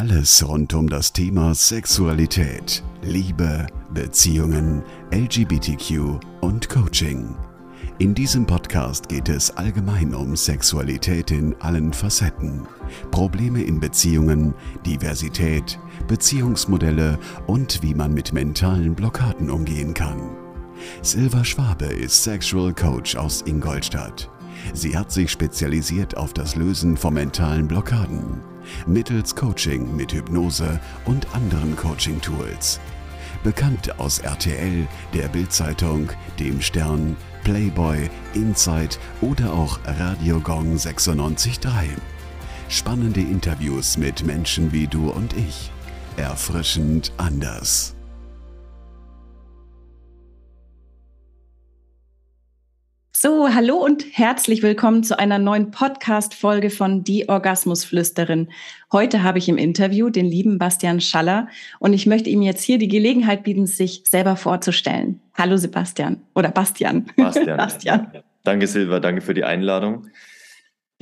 Alles rund um das Thema Sexualität, Liebe, Beziehungen, LGBTQ und Coaching. In diesem Podcast geht es allgemein um Sexualität in allen Facetten, Probleme in Beziehungen, Diversität, Beziehungsmodelle und wie man mit mentalen Blockaden umgehen kann. Silva Schwabe ist Sexual Coach aus Ingolstadt. Sie hat sich spezialisiert auf das Lösen von mentalen Blockaden mittels Coaching mit Hypnose und anderen Coaching-Tools. Bekannt aus RTL, der Bildzeitung, dem Stern, Playboy, Inside oder auch Radio Gong 96.3. Spannende Interviews mit Menschen wie du und ich. Erfrischend anders. So, hallo und herzlich willkommen zu einer neuen Podcast-Folge von Die Orgasmusflüsterin. Heute habe ich im Interview den lieben Bastian Schaller und ich möchte ihm jetzt hier die Gelegenheit bieten, sich selber vorzustellen. Hallo Sebastian oder Bastian. Bastian. Bastian. Danke Silva, danke für die Einladung.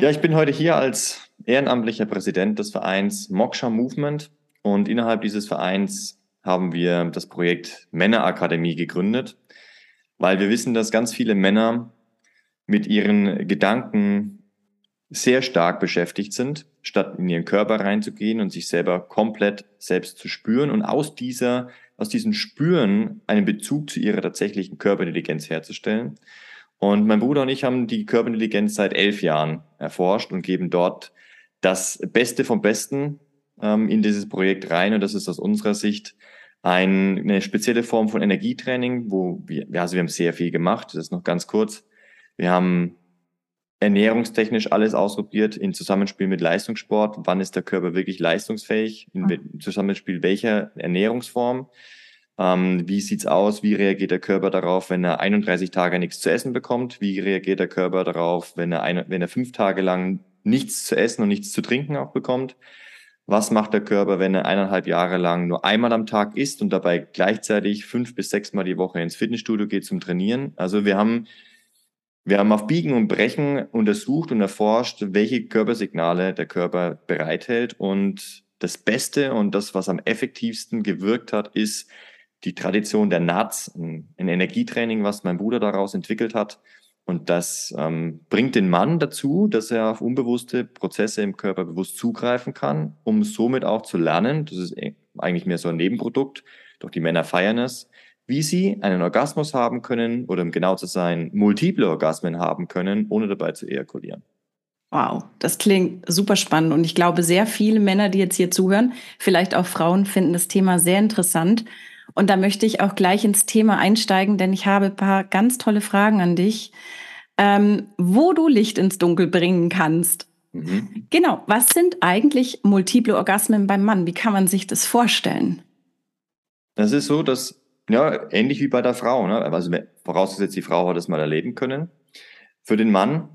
Ja, ich bin heute hier als ehrenamtlicher Präsident des Vereins Moksha Movement und innerhalb dieses Vereins haben wir das Projekt Männerakademie gegründet, weil wir wissen, dass ganz viele Männer mit ihren Gedanken sehr stark beschäftigt sind, statt in ihren Körper reinzugehen und sich selber komplett selbst zu spüren und aus dieser, aus diesem Spüren einen Bezug zu ihrer tatsächlichen Körperintelligenz herzustellen. Und mein Bruder und ich haben die Körperintelligenz seit elf Jahren erforscht und geben dort das Beste vom Besten ähm, in dieses Projekt rein. Und das ist aus unserer Sicht ein, eine spezielle Form von Energietraining, wo wir, also wir haben sehr viel gemacht. Das ist noch ganz kurz. Wir haben ernährungstechnisch alles ausprobiert in Zusammenspiel mit Leistungssport. Wann ist der Körper wirklich leistungsfähig? In mhm. Zusammenspiel welcher Ernährungsform? Ähm, wie sieht's aus? Wie reagiert der Körper darauf, wenn er 31 Tage nichts zu essen bekommt? Wie reagiert der Körper darauf, wenn er, eine, wenn er fünf Tage lang nichts zu essen und nichts zu trinken auch bekommt? Was macht der Körper, wenn er eineinhalb Jahre lang nur einmal am Tag isst und dabei gleichzeitig fünf bis sechs Mal die Woche ins Fitnessstudio geht zum Trainieren? Also wir haben wir haben auf Biegen und Brechen untersucht und erforscht, welche Körpersignale der Körper bereithält. Und das Beste und das, was am effektivsten gewirkt hat, ist die Tradition der NATS, ein, Energietraining, was mein Bruder daraus entwickelt hat. Und das ähm, bringt den Mann dazu, dass er auf unbewusste Prozesse im Körper bewusst zugreifen kann, um somit auch zu lernen. Das ist äh, eigentlich mehr so ein Nebenprodukt, doch die Männer feiern es, wie sie einen Orgasmus haben können oder um genau zu sein, multiple Orgasmen haben können, ohne dabei zu ejakulieren. Wow, das klingt super spannend und ich glaube, sehr viele Männer, die jetzt hier zuhören, vielleicht auch Frauen, finden das Thema sehr interessant. Und da möchte ich auch gleich ins Thema einsteigen, denn ich habe ein paar ganz tolle Fragen an dich, ähm, wo du Licht ins Dunkel bringen kannst. Mhm. Genau, was sind eigentlich multiple Orgasmen beim Mann? Wie kann man sich das vorstellen? Das ist so, dass ja, ähnlich wie bei der Frau. Ne? Also vorausgesetzt, die Frau hat es mal erleben können. Für den Mann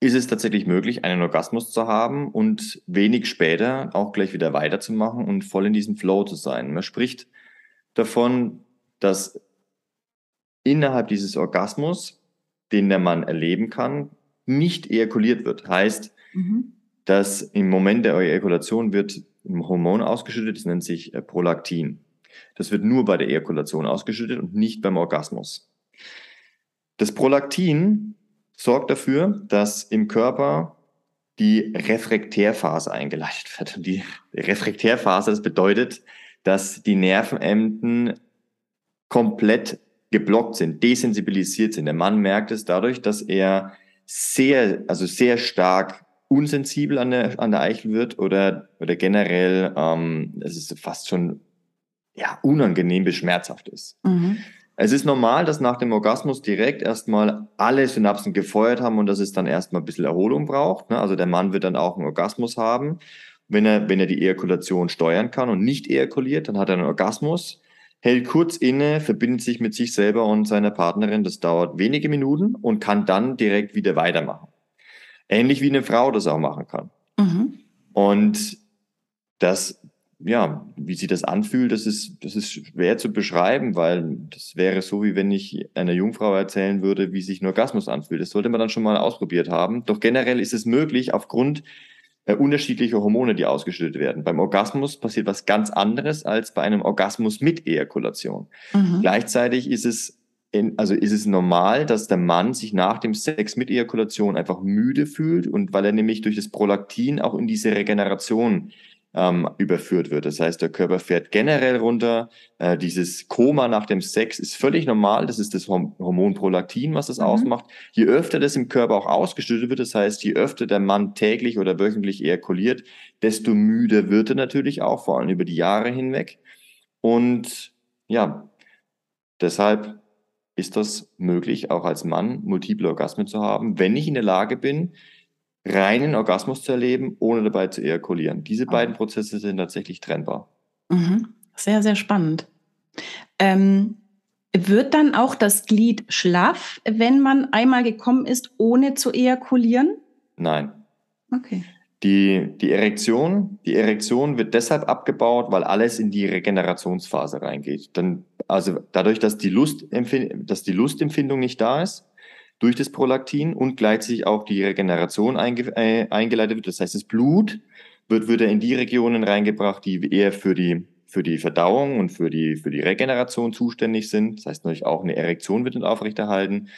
ist es tatsächlich möglich, einen Orgasmus zu haben und wenig später auch gleich wieder weiterzumachen und voll in diesem Flow zu sein. Man spricht davon, dass innerhalb dieses Orgasmus, den der Mann erleben kann, nicht ejakuliert wird. Heißt, mhm. dass im Moment der Ejakulation wird ein Hormon ausgeschüttet, das nennt sich äh, Prolaktin. Das wird nur bei der Ejakulation ausgeschüttet und nicht beim Orgasmus. Das Prolaktin sorgt dafür, dass im Körper die Refraktärphase eingeleitet wird. Und die Refraktärphase, das bedeutet, dass die Nervenenden komplett geblockt sind, desensibilisiert sind. Der Mann merkt es dadurch, dass er sehr, also sehr stark unsensibel an der, an der Eichel wird oder, oder generell, ähm, es ist fast schon ja, unangenehm bis schmerzhaft ist. Mhm. Es ist normal, dass nach dem Orgasmus direkt erstmal alle Synapsen gefeuert haben und dass es dann erstmal ein bisschen Erholung braucht. Ne? Also der Mann wird dann auch einen Orgasmus haben. Wenn er, wenn er die Ejakulation steuern kann und nicht ejakuliert, dann hat er einen Orgasmus, hält kurz inne, verbindet sich mit sich selber und seiner Partnerin. Das dauert wenige Minuten und kann dann direkt wieder weitermachen. Ähnlich wie eine Frau das auch machen kann. Mhm. Und das ja, wie sich das anfühlt, das ist, das ist schwer zu beschreiben, weil das wäre so, wie wenn ich einer Jungfrau erzählen würde, wie sich ein Orgasmus anfühlt. Das sollte man dann schon mal ausprobiert haben. Doch generell ist es möglich, aufgrund äh, unterschiedliche Hormone, die ausgeschüttet werden. Beim Orgasmus passiert was ganz anderes als bei einem Orgasmus mit Ejakulation. Mhm. Gleichzeitig ist es in, also ist es normal, dass der Mann sich nach dem Sex mit Ejakulation einfach müde fühlt und weil er nämlich durch das Prolaktin auch in diese Regeneration ähm, überführt wird. Das heißt, der Körper fährt generell runter. Äh, dieses Koma nach dem Sex ist völlig normal. Das ist das Hormon Prolaktin, was das mhm. ausmacht. Je öfter das im Körper auch ausgeschüttet wird, das heißt, je öfter der Mann täglich oder wöchentlich ejakuliert, desto müder wird er natürlich auch, vor allem über die Jahre hinweg. Und ja, deshalb ist das möglich, auch als Mann multiple Orgasmen zu haben, wenn ich in der Lage bin, reinen Orgasmus zu erleben, ohne dabei zu ejakulieren. Diese beiden Prozesse sind tatsächlich trennbar. Mhm. Sehr, sehr spannend. Ähm, wird dann auch das Glied schlaff, wenn man einmal gekommen ist, ohne zu ejakulieren? Nein. Okay. Die, die Erektion, die Erektion wird deshalb abgebaut, weil alles in die Regenerationsphase reingeht. Dann, also dadurch, dass die, Lust, dass die Lustempfindung nicht da ist, durch das Prolaktin und gleichzeitig auch die Regeneration einge, äh, eingeleitet wird. Das heißt, das Blut wird wieder in die Regionen reingebracht, die eher für die, für die Verdauung und für die, für die Regeneration zuständig sind. Das heißt natürlich auch eine Erektion wird aufrechterhalten.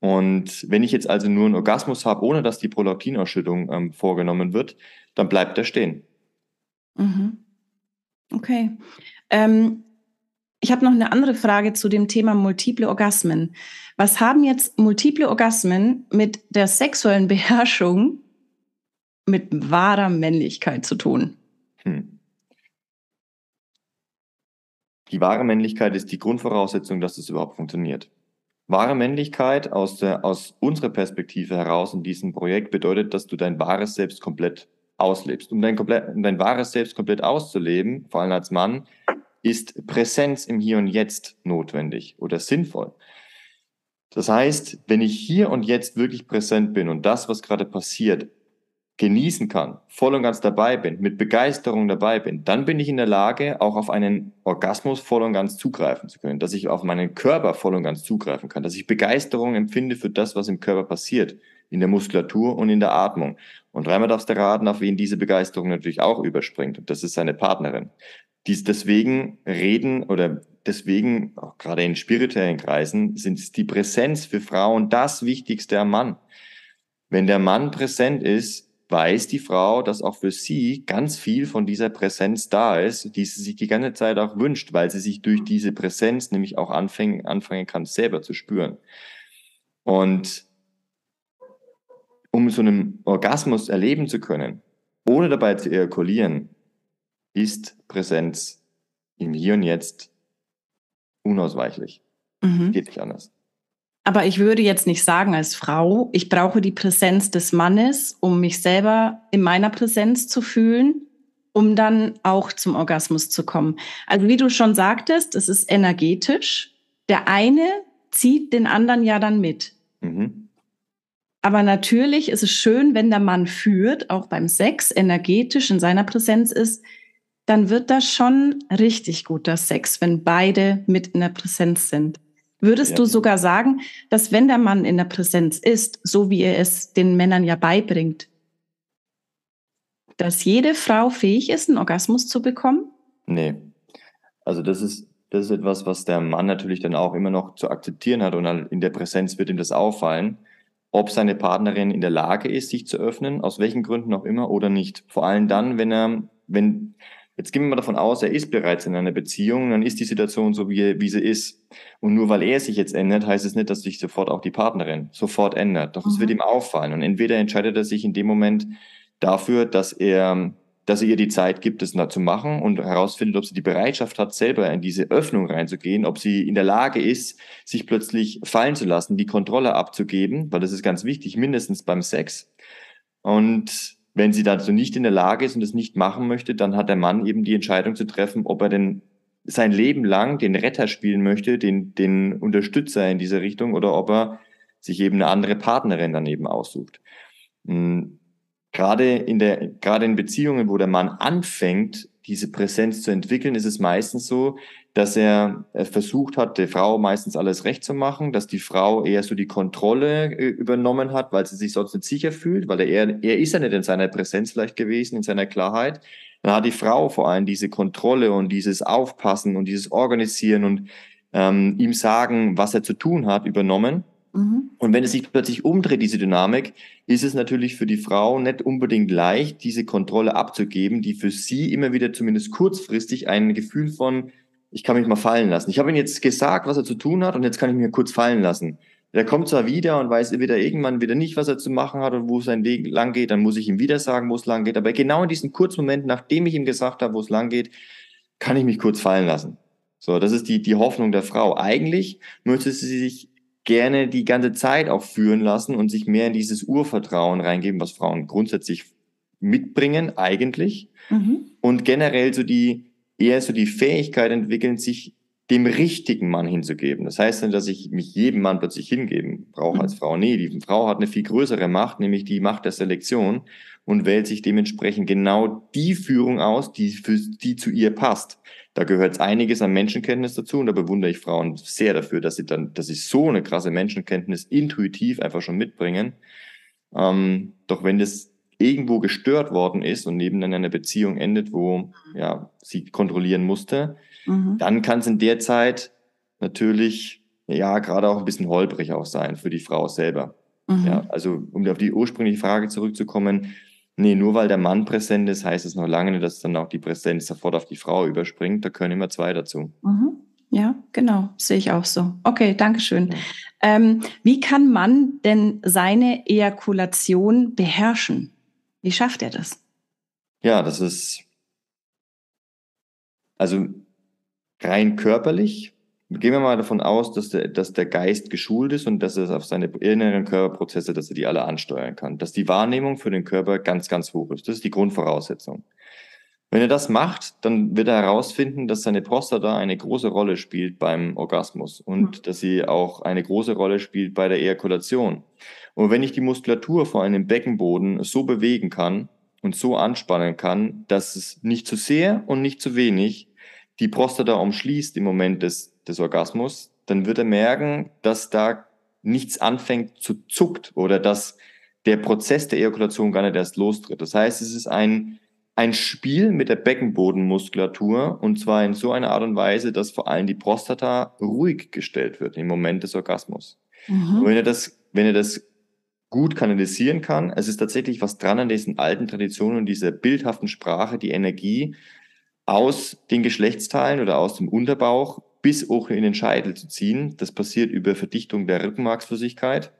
Und wenn ich jetzt also nur einen Orgasmus habe, ohne dass die Prolaktinausschüttung ähm, vorgenommen wird, dann bleibt er stehen. Mhm. Okay. Ähm, ich habe noch eine andere Frage zu dem Thema multiple Orgasmen. Was haben jetzt multiple Orgasmen mit der sexuellen Beherrschung mit wahrer Männlichkeit zu tun? Hm. Die wahre Männlichkeit ist die Grundvoraussetzung, dass es überhaupt funktioniert. Wahre Männlichkeit aus, der, aus unserer Perspektive heraus in diesem Projekt bedeutet, dass du dein wahres Selbst komplett auslebst. Um dein, komplett, um dein wahres Selbst komplett auszuleben, vor allem als Mann, ist Präsenz im Hier und Jetzt notwendig oder sinnvoll. Das heißt, wenn ich hier und jetzt wirklich präsent bin und das, was gerade passiert, genießen kann, voll und ganz dabei bin, mit Begeisterung dabei bin, dann bin ich in der Lage, auch auf einen Orgasmus voll und ganz zugreifen zu können, dass ich auf meinen Körper voll und ganz zugreifen kann, dass ich Begeisterung empfinde für das, was im Körper passiert, in der Muskulatur und in der Atmung. Und dreimal darfst du raten, auf wen diese Begeisterung natürlich auch überspringt. Und das ist seine Partnerin dies deswegen reden oder deswegen, auch gerade in spirituellen Kreisen, sind die Präsenz für Frauen das Wichtigste am Mann. Wenn der Mann präsent ist, weiß die Frau, dass auch für sie ganz viel von dieser Präsenz da ist, die sie sich die ganze Zeit auch wünscht, weil sie sich durch diese Präsenz nämlich auch anfangen, anfangen kann, selber zu spüren. Und um so einen Orgasmus erleben zu können, ohne dabei zu ejakulieren, ist Präsenz im Hier und Jetzt unausweichlich. Mhm. Geht nicht anders. Aber ich würde jetzt nicht sagen als Frau, ich brauche die Präsenz des Mannes, um mich selber in meiner Präsenz zu fühlen, um dann auch zum Orgasmus zu kommen. Also wie du schon sagtest, es ist energetisch. Der eine zieht den anderen ja dann mit. Mhm. Aber natürlich ist es schön, wenn der Mann führt, auch beim Sex energetisch in seiner Präsenz ist, dann wird das schon richtig guter Sex, wenn beide mit in der Präsenz sind. Würdest ja. du sogar sagen, dass wenn der Mann in der Präsenz ist, so wie er es den Männern ja beibringt, dass jede Frau fähig ist, einen Orgasmus zu bekommen? Nee. Also das ist, das ist etwas, was der Mann natürlich dann auch immer noch zu akzeptieren hat und in der Präsenz wird ihm das auffallen, ob seine Partnerin in der Lage ist, sich zu öffnen, aus welchen Gründen auch immer oder nicht. Vor allem dann, wenn er, wenn Jetzt gehen wir mal davon aus, er ist bereits in einer Beziehung, dann ist die Situation so, wie, wie sie ist. Und nur weil er sich jetzt ändert, heißt es nicht, dass sich sofort auch die Partnerin sofort ändert. Doch mhm. es wird ihm auffallen. Und entweder entscheidet er sich in dem Moment dafür, dass er, dass er ihr die Zeit gibt, das zu machen und herausfindet, ob sie die Bereitschaft hat, selber in diese Öffnung reinzugehen, ob sie in der Lage ist, sich plötzlich fallen zu lassen, die Kontrolle abzugeben, weil das ist ganz wichtig, mindestens beim Sex. Und wenn sie dazu nicht in der Lage ist und es nicht machen möchte, dann hat der Mann eben die Entscheidung zu treffen, ob er denn sein Leben lang den Retter spielen möchte, den, den Unterstützer in dieser Richtung oder ob er sich eben eine andere Partnerin daneben aussucht. Hm, gerade in der, gerade in Beziehungen, wo der Mann anfängt, diese Präsenz zu entwickeln, ist es meistens so, dass er versucht hat, der Frau meistens alles recht zu machen, dass die Frau eher so die Kontrolle äh, übernommen hat, weil sie sich sonst nicht sicher fühlt, weil er, er ist ja nicht in seiner Präsenz vielleicht gewesen, in seiner Klarheit. Dann hat die Frau vor allem diese Kontrolle und dieses Aufpassen und dieses Organisieren und ähm, ihm sagen, was er zu tun hat, übernommen. Mhm. Und wenn es sich plötzlich umdreht, diese Dynamik, ist es natürlich für die Frau nicht unbedingt leicht, diese Kontrolle abzugeben, die für sie immer wieder zumindest kurzfristig ein Gefühl von, ich kann mich mal fallen lassen. Ich habe ihm jetzt gesagt, was er zu tun hat und jetzt kann ich mich kurz fallen lassen. Er kommt zwar wieder und weiß wieder irgendwann wieder nicht, was er zu machen hat und wo sein Weg lang geht, dann muss ich ihm wieder sagen, wo es lang geht. Aber genau in diesem kurzen Moment, nachdem ich ihm gesagt habe, wo es lang geht, kann ich mich kurz fallen lassen. So, das ist die, die Hoffnung der Frau. Eigentlich möchte sie sich gerne die ganze Zeit auch führen lassen und sich mehr in dieses Urvertrauen reingeben, was Frauen grundsätzlich mitbringen, eigentlich. Mhm. Und generell so die, eher so die Fähigkeit entwickeln, sich dem richtigen Mann hinzugeben. Das heißt nicht, dass ich mich jedem Mann plötzlich hingeben brauche als mhm. Frau. Nee, die Frau hat eine viel größere Macht, nämlich die Macht der Selektion und wählt sich dementsprechend genau die Führung aus, die für die zu ihr passt. Da gehört einiges an Menschenkenntnis dazu und da bewundere ich Frauen sehr dafür, dass sie dann, dass sie so eine krasse Menschenkenntnis intuitiv einfach schon mitbringen. Ähm, doch wenn das irgendwo gestört worden ist und neben dann eine Beziehung endet, wo ja sie kontrollieren musste, mhm. dann kann es in der Zeit natürlich ja gerade auch ein bisschen holprig auch sein für die Frau selber. Mhm. Ja, also um auf die ursprüngliche Frage zurückzukommen, nee, nur weil der Mann präsent ist, heißt es noch lange nicht, dass dann auch die Präsenz sofort auf die Frau überspringt. Da können immer zwei dazu. Mhm. Ja, genau, sehe ich auch so. Okay, danke schön. Ähm, wie kann man denn seine Ejakulation beherrschen? Wie schafft er das? Ja, das ist also rein körperlich. Gehen wir mal davon aus, dass der, dass der Geist geschult ist und dass er auf seine inneren Körperprozesse, dass er die alle ansteuern kann. Dass die Wahrnehmung für den Körper ganz, ganz hoch ist. Das ist die Grundvoraussetzung. Wenn er das macht, dann wird er herausfinden, dass seine Prostata eine große Rolle spielt beim Orgasmus und mhm. dass sie auch eine große Rolle spielt bei der Ejakulation. Und wenn ich die Muskulatur vor allem im Beckenboden so bewegen kann und so anspannen kann, dass es nicht zu sehr und nicht zu wenig die Prostata umschließt im Moment des, des Orgasmus, dann wird er merken, dass da nichts anfängt zu zuckt oder dass der Prozess der Ejakulation gar nicht erst lostritt. Das heißt, es ist ein ein Spiel mit der Beckenbodenmuskulatur und zwar in so einer Art und Weise, dass vor allem die Prostata ruhig gestellt wird im Moment des Orgasmus. Mhm. Und wenn er das, wenn er das gut kanalisieren kann, es ist tatsächlich was dran an diesen alten Traditionen und dieser bildhaften Sprache, die Energie aus den Geschlechtsteilen oder aus dem Unterbauch bis auch in den Scheitel zu ziehen. Das passiert über Verdichtung der Rückenmarksflüssigkeit.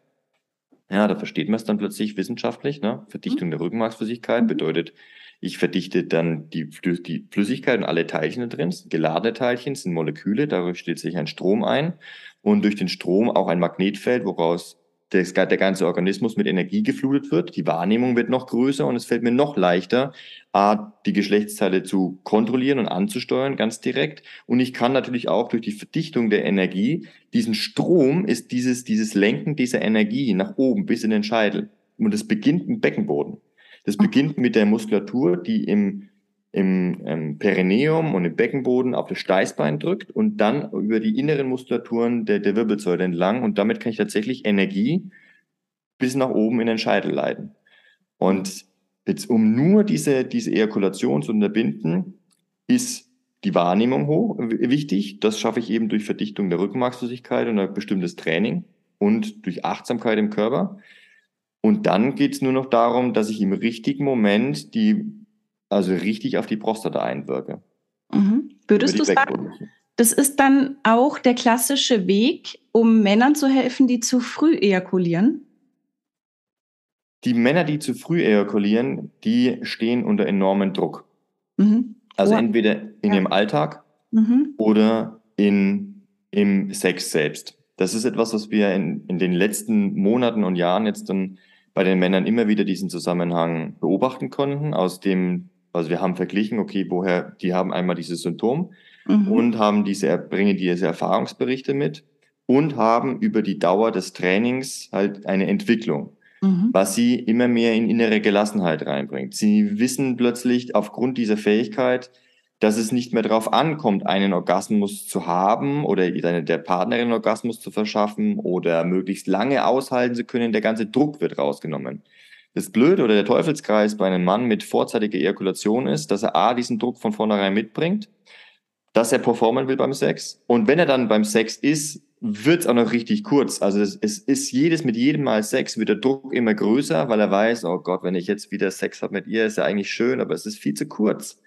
Ja, da versteht man es dann plötzlich wissenschaftlich. Ne? Verdichtung mhm. der Rückenmarksflüssigkeit mhm. bedeutet, ich verdichte dann die, die Flüssigkeit und alle Teilchen da drin. Geladene Teilchen sind Moleküle, dadurch stellt sich ein Strom ein und durch den Strom auch ein Magnetfeld, woraus das, der ganze Organismus mit Energie geflutet wird. Die Wahrnehmung wird noch größer und es fällt mir noch leichter, A, die Geschlechtsteile zu kontrollieren und anzusteuern, ganz direkt. Und ich kann natürlich auch durch die Verdichtung der Energie, diesen Strom ist dieses, dieses Lenken dieser Energie nach oben bis in den Scheitel. Und es beginnt im Beckenboden. Das beginnt mit der Muskulatur, die im, im ähm, Perineum und im Beckenboden auf das Steißbein drückt und dann über die inneren Muskulaturen der, der Wirbelsäule entlang. Und damit kann ich tatsächlich Energie bis nach oben in den Scheitel leiten. Und jetzt, um nur diese, diese Ejakulation zu unterbinden, ist die Wahrnehmung hoch, wichtig. Das schaffe ich eben durch Verdichtung der Rückenmarksflüssigkeit und ein bestimmtes Training und durch Achtsamkeit im Körper. Und dann geht es nur noch darum, dass ich im richtigen Moment die, also richtig auf die Prostata einwirke. Mhm. Würdest du sagen, das ist dann auch der klassische Weg, um Männern zu helfen, die zu früh ejakulieren? Die Männer, die zu früh ejakulieren, die stehen unter enormem Druck. Mhm. Also oh. entweder in ja. ihrem Alltag mhm. oder in, im Sex selbst. Das ist etwas, was wir in, in den letzten Monaten und Jahren jetzt dann bei den Männern immer wieder diesen Zusammenhang beobachten konnten, aus dem, also wir haben verglichen, okay, woher, die haben einmal dieses Symptom mhm. und haben diese, bringen diese Erfahrungsberichte mit und haben über die Dauer des Trainings halt eine Entwicklung, mhm. was sie immer mehr in innere Gelassenheit reinbringt. Sie wissen plötzlich aufgrund dieser Fähigkeit, dass es nicht mehr darauf ankommt, einen Orgasmus zu haben oder der Partnerin Orgasmus zu verschaffen oder möglichst lange aushalten zu können. Der ganze Druck wird rausgenommen. Das Blöde oder der Teufelskreis bei einem Mann mit vorzeitiger Ejakulation ist, dass er A, diesen Druck von vornherein mitbringt, dass er performen will beim Sex. Und wenn er dann beim Sex ist, wird es auch noch richtig kurz. Also es, es, ist jedes mit jedem Mal Sex wird der Druck immer größer, weil er weiß, oh Gott, wenn ich jetzt wieder Sex habe mit ihr, ist ja eigentlich schön, aber es ist viel zu kurz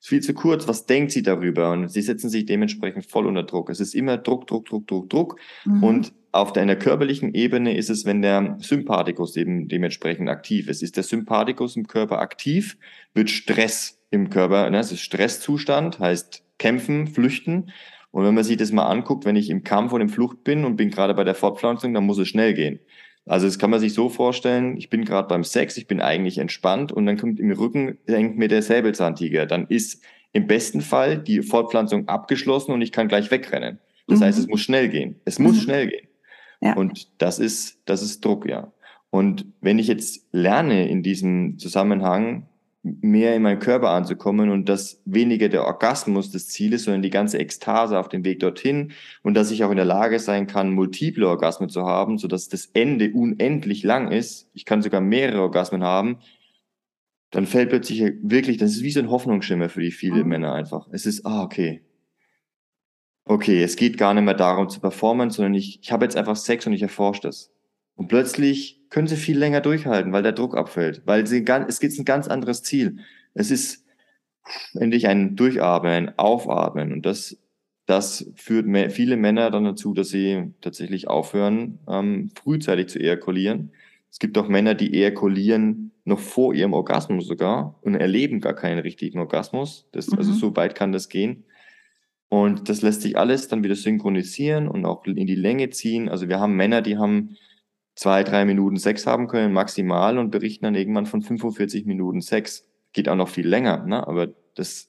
ist viel zu kurz, was denkt sie darüber? Und sie setzen sich dementsprechend voll unter Druck. Es ist immer Druck, Druck, Druck, Druck, Druck. Mhm. Und auf einer körperlichen Ebene ist es, wenn der Sympathikus eben dementsprechend aktiv ist. Ist der Sympathikus im Körper aktiv, wird Stress im Körper, ne, es ist Stresszustand, heißt kämpfen, flüchten. Und wenn man sich das mal anguckt, wenn ich im Kampf und im Flucht bin und bin gerade bei der Fortpflanzung, dann muss es schnell gehen. Also das kann man sich so vorstellen, ich bin gerade beim Sex, ich bin eigentlich entspannt und dann kommt im Rücken, hängt mir der Säbelzahntiger. Dann ist im besten Fall die Fortpflanzung abgeschlossen und ich kann gleich wegrennen. Das mhm. heißt, es muss schnell gehen. Es muss mhm. schnell gehen. Ja. Und das ist, das ist Druck, ja. Und wenn ich jetzt lerne in diesem Zusammenhang, mehr in meinen Körper anzukommen und dass weniger der Orgasmus des Zieles, sondern die ganze Ekstase auf dem Weg dorthin und dass ich auch in der Lage sein kann, multiple Orgasmen zu haben, so dass das Ende unendlich lang ist. Ich kann sogar mehrere Orgasmen haben. Dann fällt plötzlich wirklich, das ist wie so ein Hoffnungsschimmer für die viele mhm. Männer einfach. Es ist, ah, okay. Okay, es geht gar nicht mehr darum zu performen, sondern ich, ich habe jetzt einfach Sex und ich erforsche das. Und plötzlich können sie viel länger durchhalten, weil der Druck abfällt, weil sie ganz, es gibt ein ganz anderes Ziel. Es ist endlich ein Durchatmen, ein Aufatmen und das, das führt mehr, viele Männer dann dazu, dass sie tatsächlich aufhören, ähm, frühzeitig zu ejakulieren. Es gibt auch Männer, die ejakulieren noch vor ihrem Orgasmus sogar und erleben gar keinen richtigen Orgasmus. Das, mhm. Also so weit kann das gehen. Und das lässt sich alles dann wieder synchronisieren und auch in die Länge ziehen. Also wir haben Männer, die haben zwei, drei Minuten Sex haben können, maximal, und berichten dann irgendwann von 45 Minuten Sex. Geht auch noch viel länger, ne? aber das,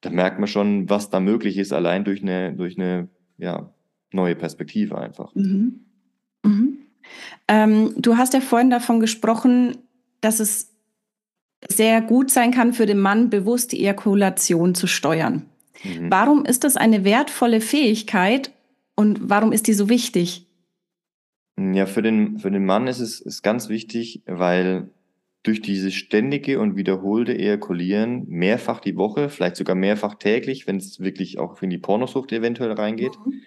da merkt man schon, was da möglich ist, allein durch eine, durch eine ja, neue Perspektive einfach. Mhm. Mhm. Ähm, du hast ja vorhin davon gesprochen, dass es sehr gut sein kann für den Mann, bewusst die Ejakulation zu steuern. Mhm. Warum ist das eine wertvolle Fähigkeit und warum ist die so wichtig? Ja, für den, für den Mann ist es ist ganz wichtig, weil durch dieses ständige und wiederholte Ejakulieren mehrfach die Woche, vielleicht sogar mehrfach täglich, wenn es wirklich auch in die Pornosucht eventuell reingeht, mhm.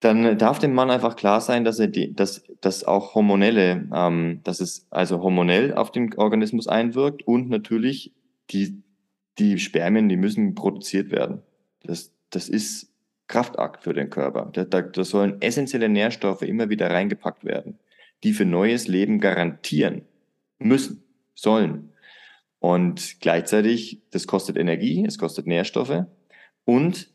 dann darf dem Mann einfach klar sein, dass er die, dass, dass auch hormonelle, ähm, dass es also hormonell auf den Organismus einwirkt und natürlich die, die Spermien, die müssen produziert werden. Das, das ist Kraftakt für den Körper. Da, da, da sollen essentielle Nährstoffe immer wieder reingepackt werden, die für neues Leben garantieren müssen, sollen. Und gleichzeitig, das kostet Energie, es kostet Nährstoffe und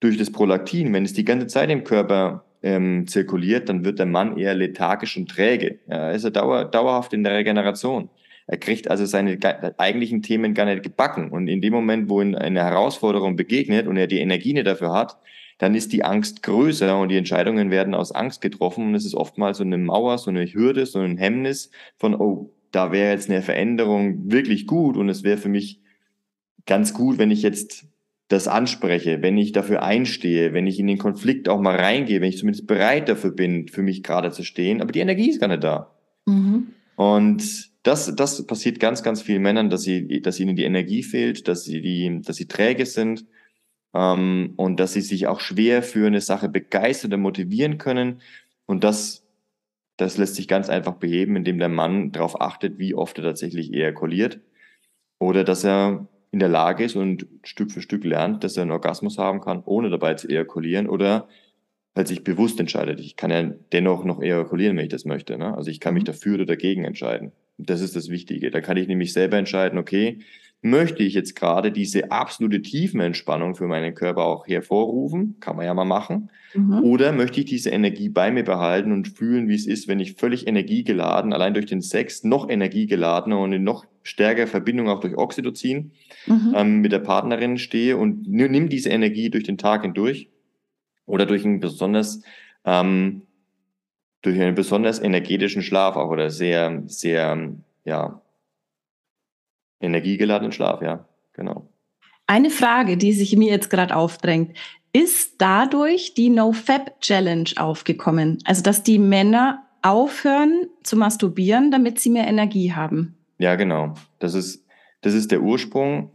durch das Prolaktin, wenn es die ganze Zeit im Körper ähm, zirkuliert, dann wird der Mann eher lethargisch und träge. Ja, ist er dauer, dauerhaft in der Regeneration. Er kriegt also seine eigentlichen Themen gar nicht gebacken. Und in dem Moment, wo ihn eine Herausforderung begegnet und er die Energie nicht dafür hat, dann ist die Angst größer und die Entscheidungen werden aus Angst getroffen und es ist oftmals so eine Mauer, so eine Hürde, so ein Hemmnis von, oh, da wäre jetzt eine Veränderung wirklich gut und es wäre für mich ganz gut, wenn ich jetzt das anspreche, wenn ich dafür einstehe, wenn ich in den Konflikt auch mal reingehe, wenn ich zumindest bereit dafür bin, für mich gerade zu stehen, aber die Energie ist gar nicht da. Mhm. Und das, das passiert ganz, ganz vielen Männern, dass sie, dass ihnen die Energie fehlt, dass sie die, dass sie träge sind ähm, und dass sie sich auch schwer für eine Sache begeistern oder motivieren können. Und das, das lässt sich ganz einfach beheben, indem der Mann darauf achtet, wie oft er tatsächlich ejakuliert. Oder dass er in der Lage ist und Stück für Stück lernt, dass er einen Orgasmus haben kann, ohne dabei zu ejakulieren. Oder halt sich bewusst entscheidet. Ich kann ja dennoch noch ejakulieren, wenn ich das möchte. Ne? Also ich kann mich mhm. dafür oder dagegen entscheiden. Das ist das Wichtige. Da kann ich nämlich selber entscheiden, okay, möchte ich jetzt gerade diese absolute Tiefenentspannung für meinen Körper auch hervorrufen, kann man ja mal machen, mhm. oder möchte ich diese Energie bei mir behalten und fühlen, wie es ist, wenn ich völlig energiegeladen, allein durch den Sex noch energiegeladener und in noch stärkerer Verbindung auch durch Oxytocin mhm. ähm, mit der Partnerin stehe und nimm diese Energie durch den Tag hindurch oder durch einen besonders ähm, durch einen besonders energetischen Schlaf auch oder sehr, sehr, ja, energiegeladenen Schlaf, ja, genau. Eine Frage, die sich mir jetzt gerade aufdrängt. Ist dadurch die No-Fab-Challenge aufgekommen? Also, dass die Männer aufhören zu masturbieren, damit sie mehr Energie haben? Ja, genau. Das ist, das ist der Ursprung.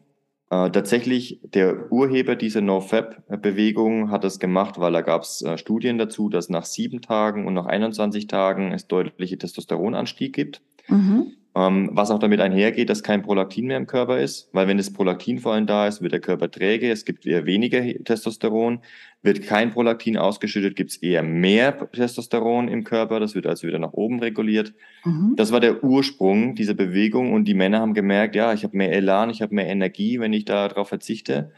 Äh, tatsächlich, der Urheber dieser No-Fab-Bewegung hat das gemacht, weil da gab es äh, Studien dazu, dass nach sieben Tagen und nach 21 Tagen es deutliche Testosteronanstieg gibt. Mhm. Ähm, was auch damit einhergeht, dass kein Prolaktin mehr im Körper ist, weil wenn das Prolaktin vor allem da ist, wird der Körper träge, es gibt eher weniger Testosteron, wird kein Prolaktin ausgeschüttet, gibt es eher mehr Testosteron im Körper, das wird also wieder nach oben reguliert. Mhm. Das war der Ursprung dieser Bewegung und die Männer haben gemerkt, ja, ich habe mehr Elan, ich habe mehr Energie, wenn ich darauf verzichte.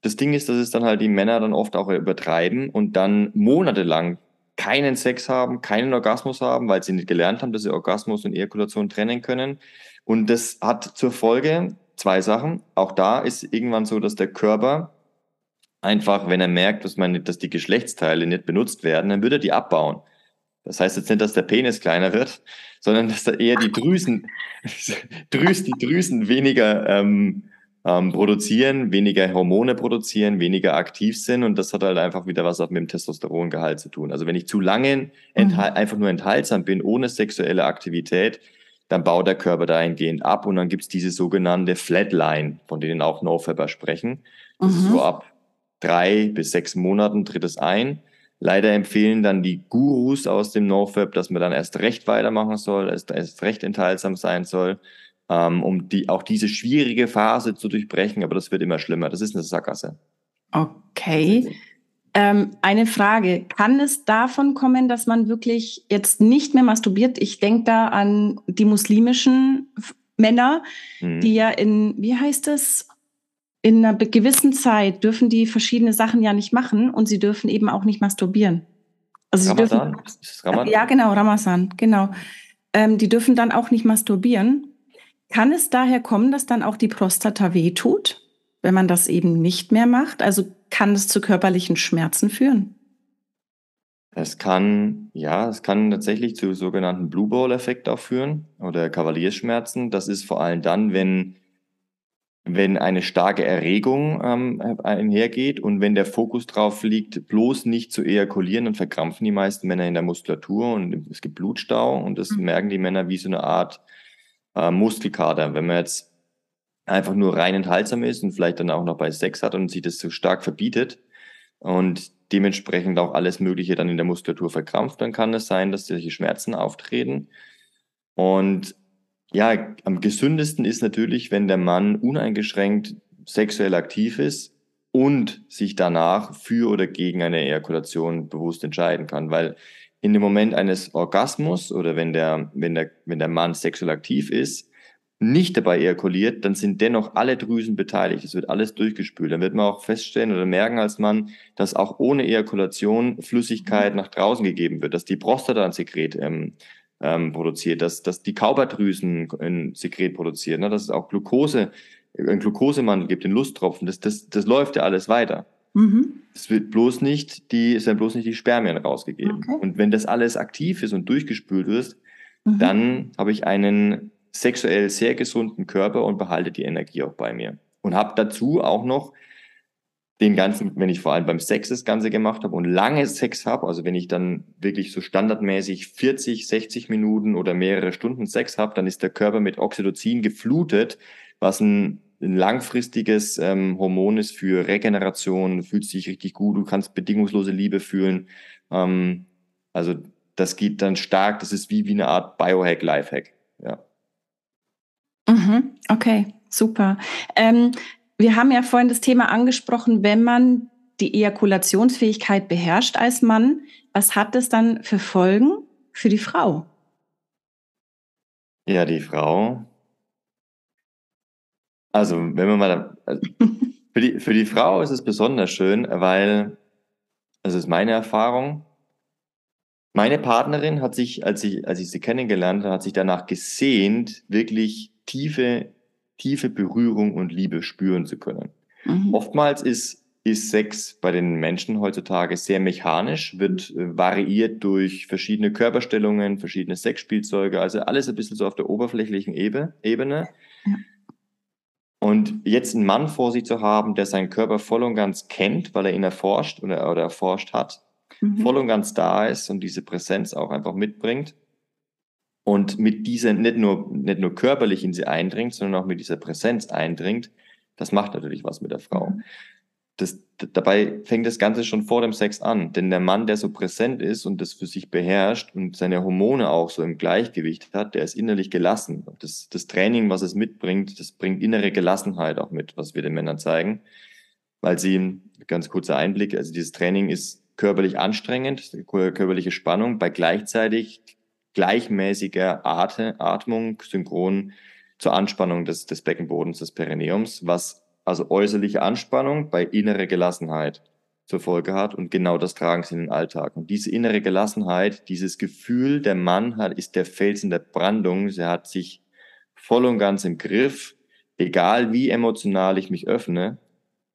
Das Ding ist, dass es dann halt die Männer dann oft auch übertreiben und dann monatelang keinen Sex haben, keinen Orgasmus haben, weil sie nicht gelernt haben, dass sie Orgasmus und Ejakulation trennen können. Und das hat zur Folge zwei Sachen. Auch da ist irgendwann so, dass der Körper einfach, wenn er merkt, dass, man, dass die Geschlechtsteile nicht benutzt werden, dann würde er die abbauen. Das heißt jetzt nicht, dass der Penis kleiner wird, sondern dass da eher die Drüsen, die Drüsen weniger ähm, ähm, produzieren, weniger Hormone produzieren, weniger aktiv sind und das hat halt einfach wieder was auch mit dem Testosterongehalt zu tun. Also wenn ich zu lange mhm. einfach nur enthaltsam bin, ohne sexuelle Aktivität, dann baut der Körper dahingehend ab und dann gibt's diese sogenannte Flatline, von denen auch NoFapper sprechen. Mhm. So ab drei bis sechs Monaten tritt es ein. Leider empfehlen dann die Gurus aus dem NoFap, dass man dann erst recht weitermachen soll, erst, erst recht enthaltsam sein soll um die, auch diese schwierige Phase zu durchbrechen. Aber das wird immer schlimmer. Das ist eine Sackgasse. Okay. Ähm, eine Frage. Kann es davon kommen, dass man wirklich jetzt nicht mehr masturbiert? Ich denke da an die muslimischen Männer, mhm. die ja in, wie heißt es? In einer gewissen Zeit dürfen die verschiedene Sachen ja nicht machen und sie dürfen eben auch nicht masturbieren. Also Ramadan? Dürfen, Ramadan? Ja, genau, Ramazan, genau. Ähm, die dürfen dann auch nicht masturbieren. Kann es daher kommen, dass dann auch die Prostata wehtut, wenn man das eben nicht mehr macht? Also kann es zu körperlichen Schmerzen führen? Es kann, ja, es kann tatsächlich zu sogenannten Blue Ball-Effekt auch führen oder Kavalierschmerzen. Das ist vor allem dann, wenn, wenn eine starke Erregung ähm, einhergeht und wenn der Fokus drauf liegt, bloß nicht zu ejakulieren, dann verkrampfen die meisten Männer in der Muskulatur und es gibt Blutstau und das mhm. merken die Männer wie so eine Art äh, Muskelkater. Wenn man jetzt einfach nur rein enthaltsam ist und vielleicht dann auch noch bei Sex hat und sich das so stark verbietet und dementsprechend auch alles Mögliche dann in der Muskulatur verkrampft, dann kann es sein, dass solche Schmerzen auftreten. Und ja, am gesündesten ist natürlich, wenn der Mann uneingeschränkt sexuell aktiv ist und sich danach für oder gegen eine Ejakulation bewusst entscheiden kann, weil in dem Moment eines Orgasmus oder wenn der, wenn der, wenn der Mann sexuell aktiv ist, nicht dabei ejakuliert, dann sind dennoch alle Drüsen beteiligt. Es wird alles durchgespült. Dann wird man auch feststellen oder merken als Mann, dass auch ohne Ejakulation Flüssigkeit nach draußen gegeben wird, dass die Prostata ein Sekret ähm, ähm, produziert, dass, dass die Kauberdrüsen ein Sekret produzieren, ne, dass es auch Glucose, ein Glukosemandel gibt, den Lusttropfen. Das, das, das läuft ja alles weiter. Mhm. Es wird bloß nicht die, es werden bloß nicht die Spermien rausgegeben. Okay. Und wenn das alles aktiv ist und durchgespült wird, mhm. dann habe ich einen sexuell sehr gesunden Körper und behalte die Energie auch bei mir. Und habe dazu auch noch den ganzen, wenn ich vor allem beim Sex das Ganze gemacht habe und lange Sex habe, also wenn ich dann wirklich so standardmäßig 40, 60 Minuten oder mehrere Stunden Sex habe, dann ist der Körper mit Oxytocin geflutet, was ein ein langfristiges ähm, Hormon ist für Regeneration, fühlt sich richtig gut, du kannst bedingungslose Liebe fühlen. Ähm, also das geht dann stark, das ist wie, wie eine Art Biohack, Lifehack. Ja. Mhm, okay, super. Ähm, wir haben ja vorhin das Thema angesprochen, wenn man die Ejakulationsfähigkeit beherrscht als Mann, was hat das dann für Folgen für die Frau? Ja, die Frau also, wenn man mal, also für, die, für die Frau ist es besonders schön, weil, also ist meine Erfahrung, meine Partnerin hat sich, als ich, als ich sie kennengelernt habe, hat sich danach gesehnt, wirklich tiefe, tiefe Berührung und Liebe spüren zu können. Mhm. Oftmals ist, ist Sex bei den Menschen heutzutage sehr mechanisch, wird äh, variiert durch verschiedene Körperstellungen, verschiedene Sexspielzeuge, also alles ein bisschen so auf der oberflächlichen Ebene. Ja. Und jetzt einen Mann vor sich zu haben, der seinen Körper voll und ganz kennt, weil er ihn erforscht oder, oder erforscht hat, mhm. voll und ganz da ist und diese Präsenz auch einfach mitbringt und mit dieser nicht nur, nicht nur körperlich in sie eindringt, sondern auch mit dieser Präsenz eindringt, das macht natürlich was mit der Frau. Mhm. Das, dabei fängt das Ganze schon vor dem Sex an. Denn der Mann, der so präsent ist und das für sich beherrscht und seine Hormone auch so im Gleichgewicht hat, der ist innerlich gelassen. Das, das Training, was es mitbringt, das bringt innere Gelassenheit auch mit, was wir den Männern zeigen. Weil sie, ganz kurzer Einblick, also dieses Training ist körperlich anstrengend, körperliche Spannung, bei gleichzeitig gleichmäßiger Atmung, synchron zur Anspannung des, des Beckenbodens, des Perineums, was also äußerliche Anspannung bei innerer Gelassenheit zur Folge hat und genau das tragen sie in den Alltag. Und diese innere Gelassenheit, dieses Gefühl, der Mann hat, ist der Fels in der Brandung, er hat sich voll und ganz im Griff, egal wie emotional ich mich öffne,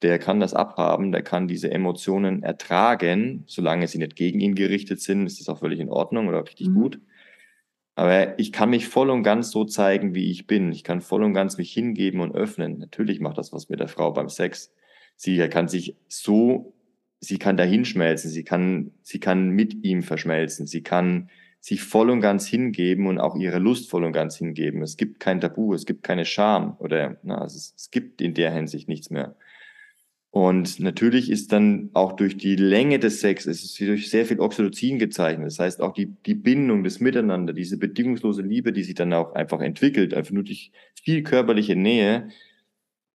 der kann das abhaben, der kann diese Emotionen ertragen, solange sie nicht gegen ihn gerichtet sind, ist das auch völlig in Ordnung oder richtig mhm. gut. Aber ich kann mich voll und ganz so zeigen, wie ich bin. Ich kann voll und ganz mich hingeben und öffnen. Natürlich macht das was mit der Frau beim Sex. Sie kann sich so, sie kann dahin schmelzen, sie kann, sie kann mit ihm verschmelzen, sie kann sich voll und ganz hingeben und auch ihre Lust voll und ganz hingeben. Es gibt kein Tabu, es gibt keine Scham oder na, es, es gibt in der Hinsicht nichts mehr. Und natürlich ist dann auch durch die Länge des Sex, es ist durch sehr viel Oxytocin gezeichnet. Das heißt auch die, die Bindung, das Miteinander, diese bedingungslose Liebe, die sich dann auch einfach entwickelt, einfach nur durch viel körperliche Nähe.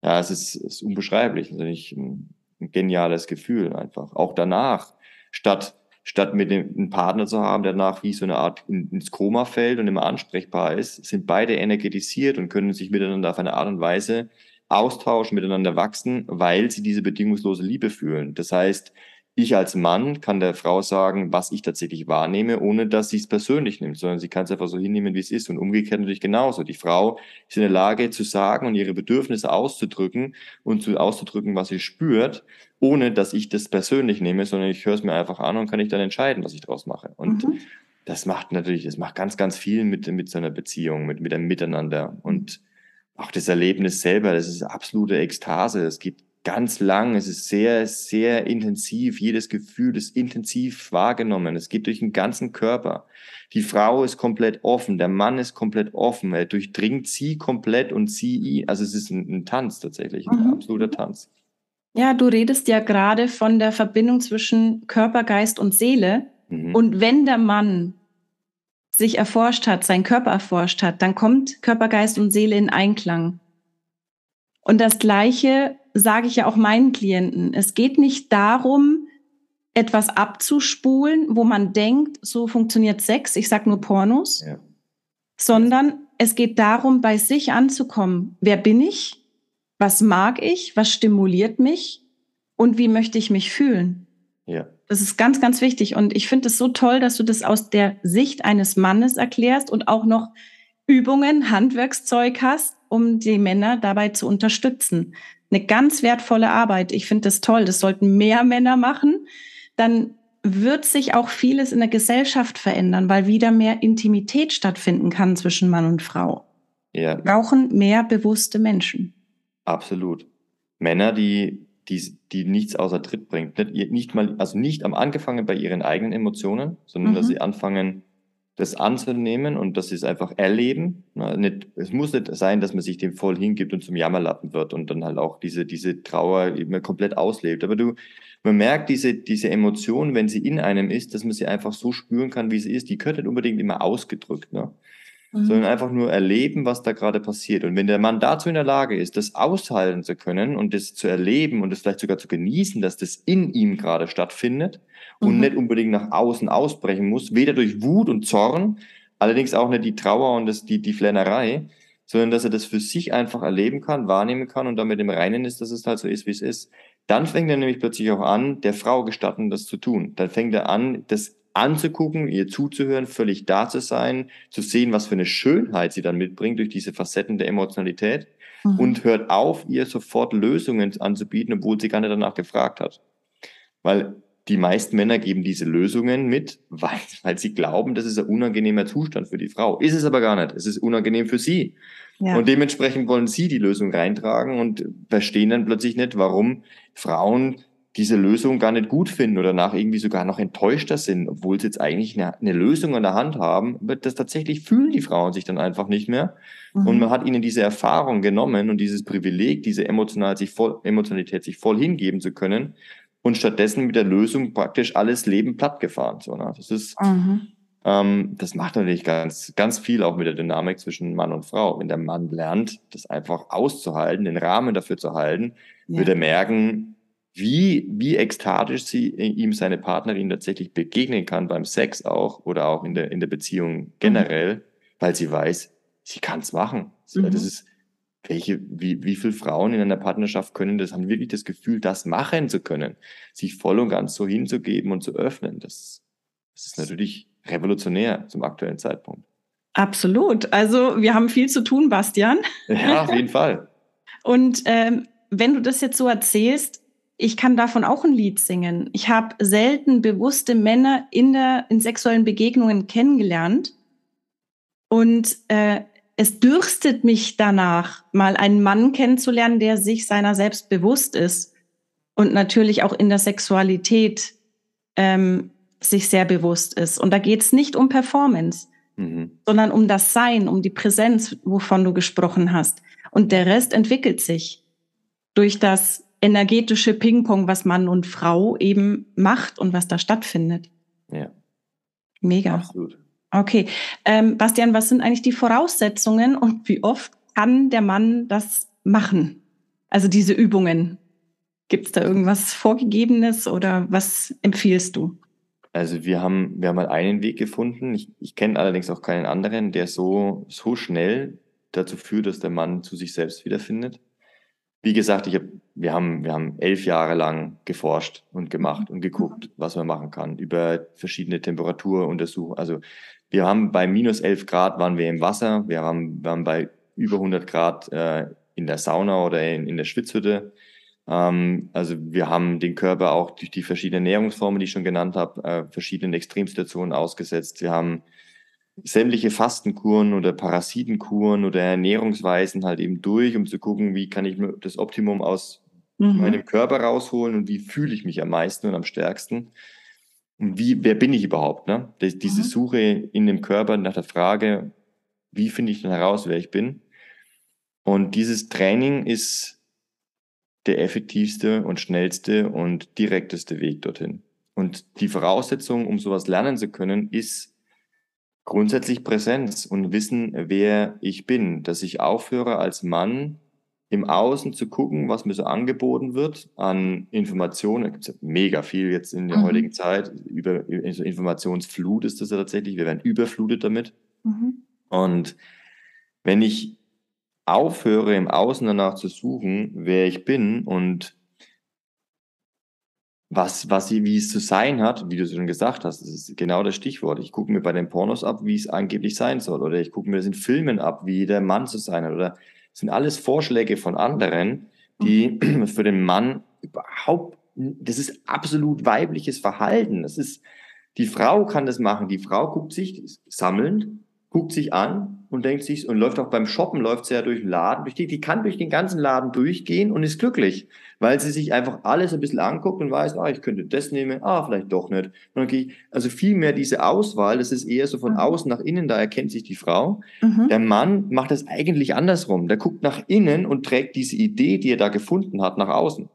Ja, es ist, ist unbeschreiblich. Ist nicht ein, ein geniales Gefühl einfach. Auch danach, statt, statt mit dem, einen Partner zu haben, der danach wie so eine Art in, ins Koma fällt und immer ansprechbar ist, sind beide energetisiert und können sich miteinander auf eine Art und Weise austauschen, miteinander wachsen, weil sie diese bedingungslose Liebe fühlen. Das heißt, ich als Mann kann der Frau sagen, was ich tatsächlich wahrnehme, ohne dass sie es persönlich nimmt, sondern sie kann es einfach so hinnehmen, wie es ist. Und umgekehrt natürlich genauso. Die Frau ist in der Lage zu sagen und ihre Bedürfnisse auszudrücken und zu auszudrücken, was sie spürt, ohne dass ich das persönlich nehme, sondern ich höre es mir einfach an und kann ich dann entscheiden, was ich daraus mache. Und mhm. das macht natürlich, das macht ganz, ganz viel mit, mit so einer Beziehung, mit, mit einem Miteinander. Und auch das Erlebnis selber, das ist absolute Ekstase. Es geht ganz lang, es ist sehr, sehr intensiv. Jedes Gefühl ist intensiv wahrgenommen. Es geht durch den ganzen Körper. Die Frau ist komplett offen, der Mann ist komplett offen. Er durchdringt sie komplett und sie ihn. Also es ist ein, ein Tanz tatsächlich, ein mhm. absoluter Tanz. Ja, du redest ja gerade von der Verbindung zwischen Körper, Geist und Seele. Mhm. Und wenn der Mann sich erforscht hat, seinen Körper erforscht hat, dann kommt Körper, Geist und Seele in Einklang. Und das Gleiche sage ich ja auch meinen Klienten. Es geht nicht darum, etwas abzuspulen, wo man denkt, so funktioniert Sex, ich sage nur Pornos, ja. sondern es geht darum, bei sich anzukommen. Wer bin ich? Was mag ich? Was stimuliert mich? Und wie möchte ich mich fühlen? Ja. Das ist ganz, ganz wichtig. Und ich finde es so toll, dass du das aus der Sicht eines Mannes erklärst und auch noch Übungen, Handwerkszeug hast, um die Männer dabei zu unterstützen. Eine ganz wertvolle Arbeit. Ich finde das toll. Das sollten mehr Männer machen. Dann wird sich auch vieles in der Gesellschaft verändern, weil wieder mehr Intimität stattfinden kann zwischen Mann und Frau. Ja. Wir brauchen mehr bewusste Menschen. Absolut. Männer, die die, die nichts außer Tritt bringt. Nicht, nicht mal, also nicht am Angefangen bei ihren eigenen Emotionen, sondern mhm. dass sie anfangen, das anzunehmen und dass sie es einfach erleben. nicht, es muss nicht sein, dass man sich dem voll hingibt und zum Jammerlappen wird und dann halt auch diese, diese Trauer immer komplett auslebt. Aber du, man merkt diese, diese Emotion, wenn sie in einem ist, dass man sie einfach so spüren kann, wie sie ist. Die gehört nicht unbedingt immer ausgedrückt. Ne? Mhm. sondern einfach nur erleben, was da gerade passiert. Und wenn der Mann dazu in der Lage ist, das aushalten zu können und das zu erleben und das vielleicht sogar zu genießen, dass das in ihm gerade stattfindet mhm. und nicht unbedingt nach außen ausbrechen muss, weder durch Wut und Zorn, allerdings auch nicht die Trauer und das, die, die Flennerei, sondern dass er das für sich einfach erleben kann, wahrnehmen kann und damit im Reinen ist, dass es halt so ist, wie es ist. Dann fängt er nämlich plötzlich auch an, der Frau gestatten, das zu tun. Dann fängt er an, das anzugucken, ihr zuzuhören, völlig da zu sein, zu sehen, was für eine Schönheit sie dann mitbringt durch diese Facetten der Emotionalität mhm. und hört auf, ihr sofort Lösungen anzubieten, obwohl sie gar nicht danach gefragt hat. Weil die meisten Männer geben diese Lösungen mit, weil, weil sie glauben, das ist ein unangenehmer Zustand für die Frau. Ist es aber gar nicht. Es ist unangenehm für sie. Ja. Und dementsprechend wollen sie die Lösung reintragen und verstehen dann plötzlich nicht, warum Frauen diese Lösung gar nicht gut finden oder nach irgendwie sogar noch enttäuschter sind, obwohl sie jetzt eigentlich eine, eine Lösung an der Hand haben. Aber das tatsächlich fühlen die Frauen sich dann einfach nicht mehr. Mhm. Und man hat ihnen diese Erfahrung genommen und dieses Privileg, diese emotional sich voll, Emotionalität sich voll hingeben zu können und stattdessen mit der Lösung praktisch alles Leben plattgefahren. So, ne? Das ist, mhm. ähm, das macht natürlich ganz, ganz viel auch mit der Dynamik zwischen Mann und Frau. Wenn der Mann lernt, das einfach auszuhalten, den Rahmen dafür zu halten, ja. wird er merken, wie, wie ekstatisch sie äh, ihm seine Partnerin tatsächlich begegnen kann beim Sex auch oder auch in der, in der Beziehung generell, mhm. weil sie weiß, sie kann es machen. Mhm. Das ist, welche, wie, wie viele Frauen in einer Partnerschaft können das, haben wirklich das Gefühl, das machen zu können, sich voll und ganz so hinzugeben und zu öffnen. Das, das ist natürlich revolutionär zum aktuellen Zeitpunkt. Absolut. Also wir haben viel zu tun, Bastian. Ja, auf jeden Fall. Und ähm, wenn du das jetzt so erzählst, ich kann davon auch ein Lied singen. Ich habe selten bewusste Männer in, der, in sexuellen Begegnungen kennengelernt. Und äh, es dürstet mich danach, mal einen Mann kennenzulernen, der sich seiner selbst bewusst ist und natürlich auch in der Sexualität ähm, sich sehr bewusst ist. Und da geht es nicht um Performance, mhm. sondern um das Sein, um die Präsenz, wovon du gesprochen hast. Und der Rest entwickelt sich durch das energetische Ping-Pong, was Mann und Frau eben macht und was da stattfindet. Ja. Mega. Absolut. Okay. Ähm, Bastian, was sind eigentlich die Voraussetzungen und wie oft kann der Mann das machen? Also diese Übungen. Gibt es da irgendwas Vorgegebenes oder was empfiehlst du? Also wir haben, wir haben mal einen Weg gefunden. Ich, ich kenne allerdings auch keinen anderen, der so, so schnell dazu führt, dass der Mann zu sich selbst wiederfindet wie gesagt, ich hab, wir, haben, wir haben elf Jahre lang geforscht und gemacht und geguckt, was man machen kann über verschiedene Temperaturuntersuchungen. Also wir haben bei minus elf Grad waren wir im Wasser, wir haben, wir haben bei über 100 Grad äh, in der Sauna oder in, in der Schwitzhütte. Ähm, also wir haben den Körper auch durch die verschiedenen Ernährungsformen, die ich schon genannt habe, äh, verschiedenen Extremsituationen ausgesetzt. Wir haben sämtliche Fastenkuren oder Parasitenkuren oder Ernährungsweisen halt eben durch, um zu gucken, wie kann ich das Optimum aus mhm. meinem Körper rausholen und wie fühle ich mich am meisten und am stärksten. Und wie, wer bin ich überhaupt? Ne? Das, diese mhm. Suche in dem Körper nach der Frage, wie finde ich denn heraus, wer ich bin? Und dieses Training ist der effektivste und schnellste und direkteste Weg dorthin. Und die Voraussetzung, um sowas lernen zu können, ist grundsätzlich Präsenz und wissen, wer ich bin, dass ich aufhöre als Mann im Außen zu gucken, was mir so angeboten wird an Informationen. Da gibt es ja mega viel jetzt in der mhm. heutigen Zeit. Über, also Informationsflut ist das ja tatsächlich. Wir werden überflutet damit. Mhm. Und wenn ich aufhöre, im Außen danach zu suchen, wer ich bin und was, was sie, wie es zu sein hat, wie du schon gesagt hast, das ist genau das Stichwort. Ich gucke mir bei den Pornos ab, wie es angeblich sein soll. Oder ich gucke mir das in Filmen ab, wie der Mann zu sein hat. Oder das sind alles Vorschläge von anderen, die mhm. für den Mann überhaupt, das ist absolut weibliches Verhalten. Das ist, die Frau kann das machen. Die Frau guckt sich sammelnd, guckt sich an und denkt sich, und läuft auch beim Shoppen, läuft sie ja durch den Laden, durch die, die kann durch den ganzen Laden durchgehen und ist glücklich, weil sie sich einfach alles ein bisschen anguckt und weiß, ah, ich könnte das nehmen, ah, vielleicht doch nicht. Ich, also viel mehr diese Auswahl, das ist eher so von mhm. außen nach innen, da erkennt sich die Frau. Mhm. Der Mann macht das eigentlich andersrum. Der guckt nach innen und trägt diese Idee, die er da gefunden hat, nach außen.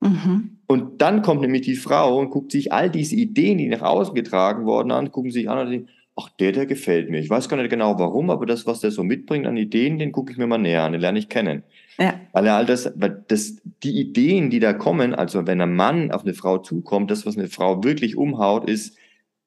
Mhm. Und dann kommt nämlich die Frau und guckt sich all diese Ideen, die nach außen getragen worden an, gucken sich an und denken, ach, der, der gefällt mir. Ich weiß gar nicht genau warum, aber das, was der so mitbringt an Ideen, den gucke ich mir mal näher an, den lerne ich kennen. Ja. Weil er all das, weil das, die Ideen, die da kommen, also wenn ein Mann auf eine Frau zukommt, das, was eine Frau wirklich umhaut, ist,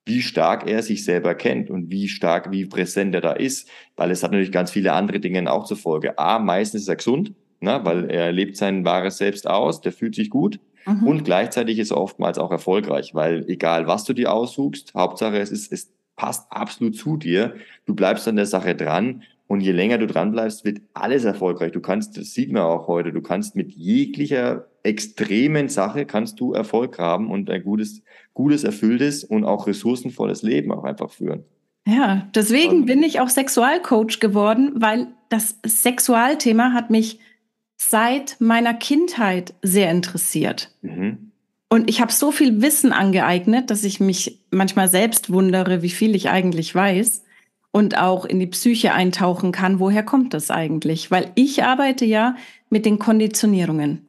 wie stark er sich selber kennt und wie stark, wie präsent er da ist, weil es hat natürlich ganz viele andere Dinge auch zur Folge. A, meistens ist er gesund, ne, weil er lebt sein wahres Selbst aus, der fühlt sich gut. Mhm. Und gleichzeitig ist er oftmals auch erfolgreich, weil egal was du dir aussuchst, Hauptsache es ist, es passt absolut zu dir. Du bleibst an der Sache dran und je länger du dran bleibst, wird alles erfolgreich. Du kannst, das sieht man auch heute, du kannst mit jeglicher extremen Sache kannst du Erfolg haben und ein gutes, gutes, erfülltes und auch ressourcenvolles Leben auch einfach führen. Ja, deswegen und, bin ich auch Sexualcoach geworden, weil das Sexualthema hat mich seit meiner Kindheit sehr interessiert. Mhm. Und ich habe so viel Wissen angeeignet, dass ich mich manchmal selbst wundere, wie viel ich eigentlich weiß und auch in die Psyche eintauchen kann. Woher kommt das eigentlich? Weil ich arbeite ja mit den Konditionierungen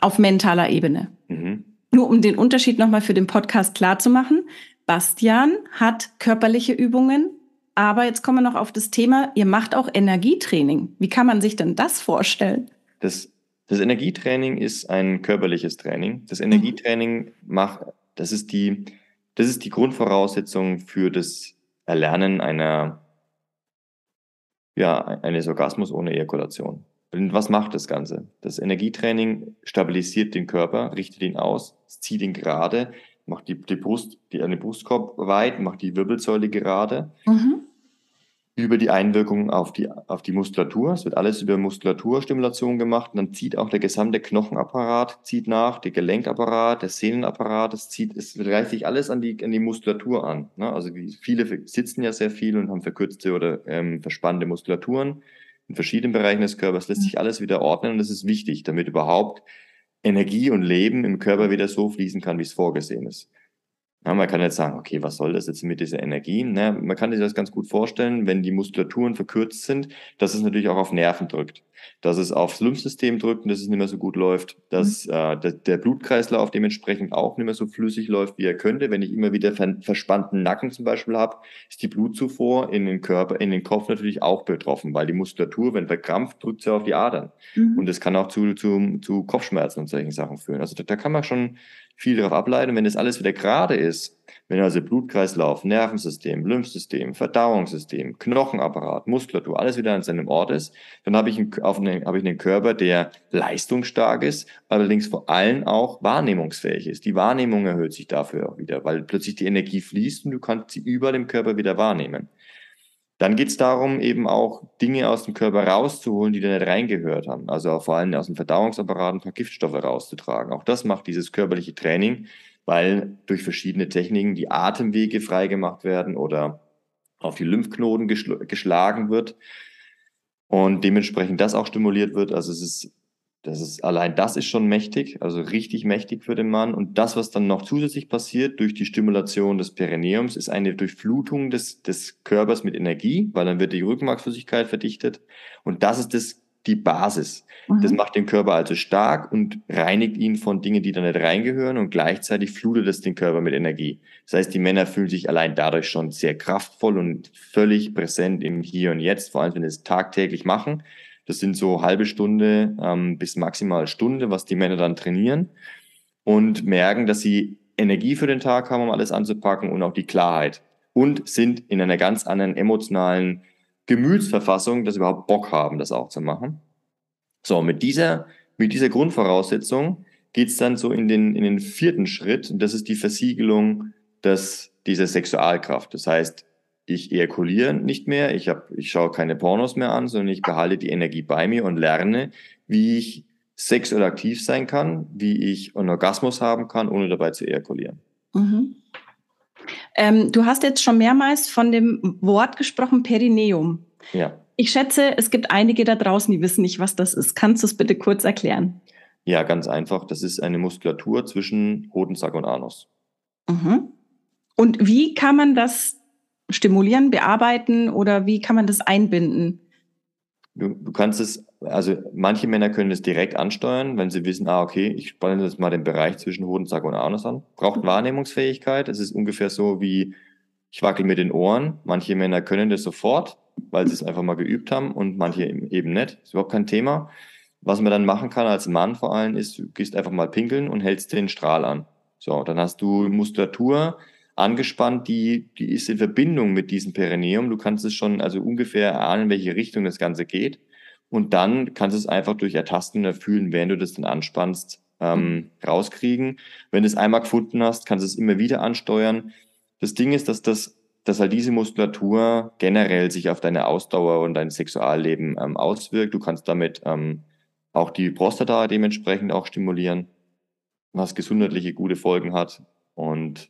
auf mentaler Ebene. Mhm. Nur um den Unterschied nochmal für den Podcast klar zu machen. Bastian hat körperliche Übungen, aber jetzt kommen wir noch auf das Thema, ihr macht auch Energietraining. Wie kann man sich denn das vorstellen? Das, das Energietraining ist ein körperliches Training. Das Energietraining mhm. macht, das ist die, das ist die Grundvoraussetzung für das Erlernen einer, ja, eines Orgasmus ohne Ejakulation. Und was macht das Ganze? Das Energietraining stabilisiert den Körper, richtet ihn aus, zieht ihn gerade, macht die, die Brust, die, eine Brustkorb weit, macht die Wirbelsäule gerade. Mhm über die Einwirkung auf die, auf die Muskulatur. Es wird alles über Muskulaturstimulation gemacht. Und dann zieht auch der gesamte Knochenapparat zieht nach, der Gelenkapparat, der Sehnenapparat, es zieht, es reicht sich alles an die, an die Muskulatur an. Ne? Also viele sitzen ja sehr viel und haben verkürzte oder ähm, verspannte Muskulaturen in verschiedenen Bereichen des Körpers. Lässt sich alles wieder ordnen und das ist wichtig, damit überhaupt Energie und Leben im Körper wieder so fließen kann, wie es vorgesehen ist. Ja, man kann jetzt sagen, okay, was soll das jetzt mit dieser Energie? Na, man kann sich das ganz gut vorstellen, wenn die Muskulaturen verkürzt sind, dass es natürlich auch auf Nerven drückt, dass es aufs Lymphsystem drückt und dass es nicht mehr so gut läuft, dass mhm. äh, der, der, Blutkreislauf dementsprechend auch nicht mehr so flüssig läuft, wie er könnte. Wenn ich immer wieder ver verspannten Nacken zum Beispiel habe, ist die Blutzufuhr in den Körper, in den Kopf natürlich auch betroffen, weil die Muskulatur, wenn verkrampft, drückt sie auf die Adern. Mhm. Und das kann auch zu, zu, zu Kopfschmerzen und solchen Sachen führen. Also da, da kann man schon viel darauf ableiten. Wenn das alles wieder gerade ist, wenn also Blutkreislauf, Nervensystem, Lymphsystem, Verdauungssystem, Knochenapparat, Muskulatur, alles wieder an seinem Ort ist, dann habe ich, einen, einen, habe ich einen Körper, der leistungsstark ist, allerdings vor allem auch wahrnehmungsfähig ist. Die Wahrnehmung erhöht sich dafür auch wieder, weil plötzlich die Energie fließt und du kannst sie über dem Körper wieder wahrnehmen. Dann geht es darum, eben auch Dinge aus dem Körper rauszuholen, die da nicht reingehört haben. Also vor allem aus dem Verdauungsapparat ein paar Giftstoffe rauszutragen. Auch das macht dieses körperliche Training, weil durch verschiedene Techniken die Atemwege freigemacht werden oder auf die Lymphknoten geschl geschlagen wird und dementsprechend das auch stimuliert wird. Also es ist das ist, allein das ist schon mächtig, also richtig mächtig für den Mann. Und das, was dann noch zusätzlich passiert durch die Stimulation des Perineums, ist eine Durchflutung des, des Körpers mit Energie, weil dann wird die Rückenmarksflüssigkeit verdichtet. Und das ist das, die Basis. Mhm. Das macht den Körper also stark und reinigt ihn von Dingen, die da nicht reingehören und gleichzeitig flutet es den Körper mit Energie. Das heißt, die Männer fühlen sich allein dadurch schon sehr kraftvoll und völlig präsent im Hier und Jetzt, vor allem wenn sie es tagtäglich machen. Das sind so halbe Stunde ähm, bis maximal Stunde, was die Männer dann trainieren und merken, dass sie Energie für den Tag haben, um alles anzupacken und auch die Klarheit und sind in einer ganz anderen emotionalen Gemütsverfassung, dass sie überhaupt Bock haben, das auch zu machen. So, mit dieser, mit dieser Grundvoraussetzung geht's dann so in den, in den vierten Schritt, und das ist die Versiegelung des, dieser Sexualkraft. Das heißt, ich ejakuliere nicht mehr, ich, hab, ich schaue keine Pornos mehr an, sondern ich behalte die Energie bei mir und lerne, wie ich sexuell aktiv sein kann, wie ich einen Orgasmus haben kann, ohne dabei zu ejakulieren. Mhm. Ähm, du hast jetzt schon mehrmals von dem Wort gesprochen, Perineum. Ja. Ich schätze, es gibt einige da draußen, die wissen nicht, was das ist. Kannst du es bitte kurz erklären? Ja, ganz einfach. Das ist eine Muskulatur zwischen Hodensack und Anus. Mhm. Und wie kann man das stimulieren, bearbeiten oder wie kann man das einbinden? Du, du kannst es, also manche Männer können es direkt ansteuern, wenn sie wissen, ah, okay, ich spanne jetzt mal den Bereich zwischen Hodensack und Anus an. Braucht mhm. Wahrnehmungsfähigkeit. Es ist ungefähr so wie, ich wackel mit den Ohren. Manche Männer können das sofort, weil sie es einfach mal geübt haben und manche eben nicht. Ist überhaupt kein Thema. Was man dann machen kann als Mann vor allem ist, du gehst einfach mal pinkeln und hältst den Strahl an. So, dann hast du Muskulatur, angespannt, die, die ist in Verbindung mit diesem Perineum. Du kannst es schon also ungefähr erahnen, in welche Richtung das Ganze geht. Und dann kannst du es einfach durch Ertasten erfüllen, während du das dann anspannst, ähm, mhm. rauskriegen. Wenn du es einmal gefunden hast, kannst du es immer wieder ansteuern. Das Ding ist, dass das dass halt diese Muskulatur generell sich auf deine Ausdauer und dein Sexualleben ähm, auswirkt. Du kannst damit ähm, auch die Prostata dementsprechend auch stimulieren, was gesundheitliche gute Folgen hat. Und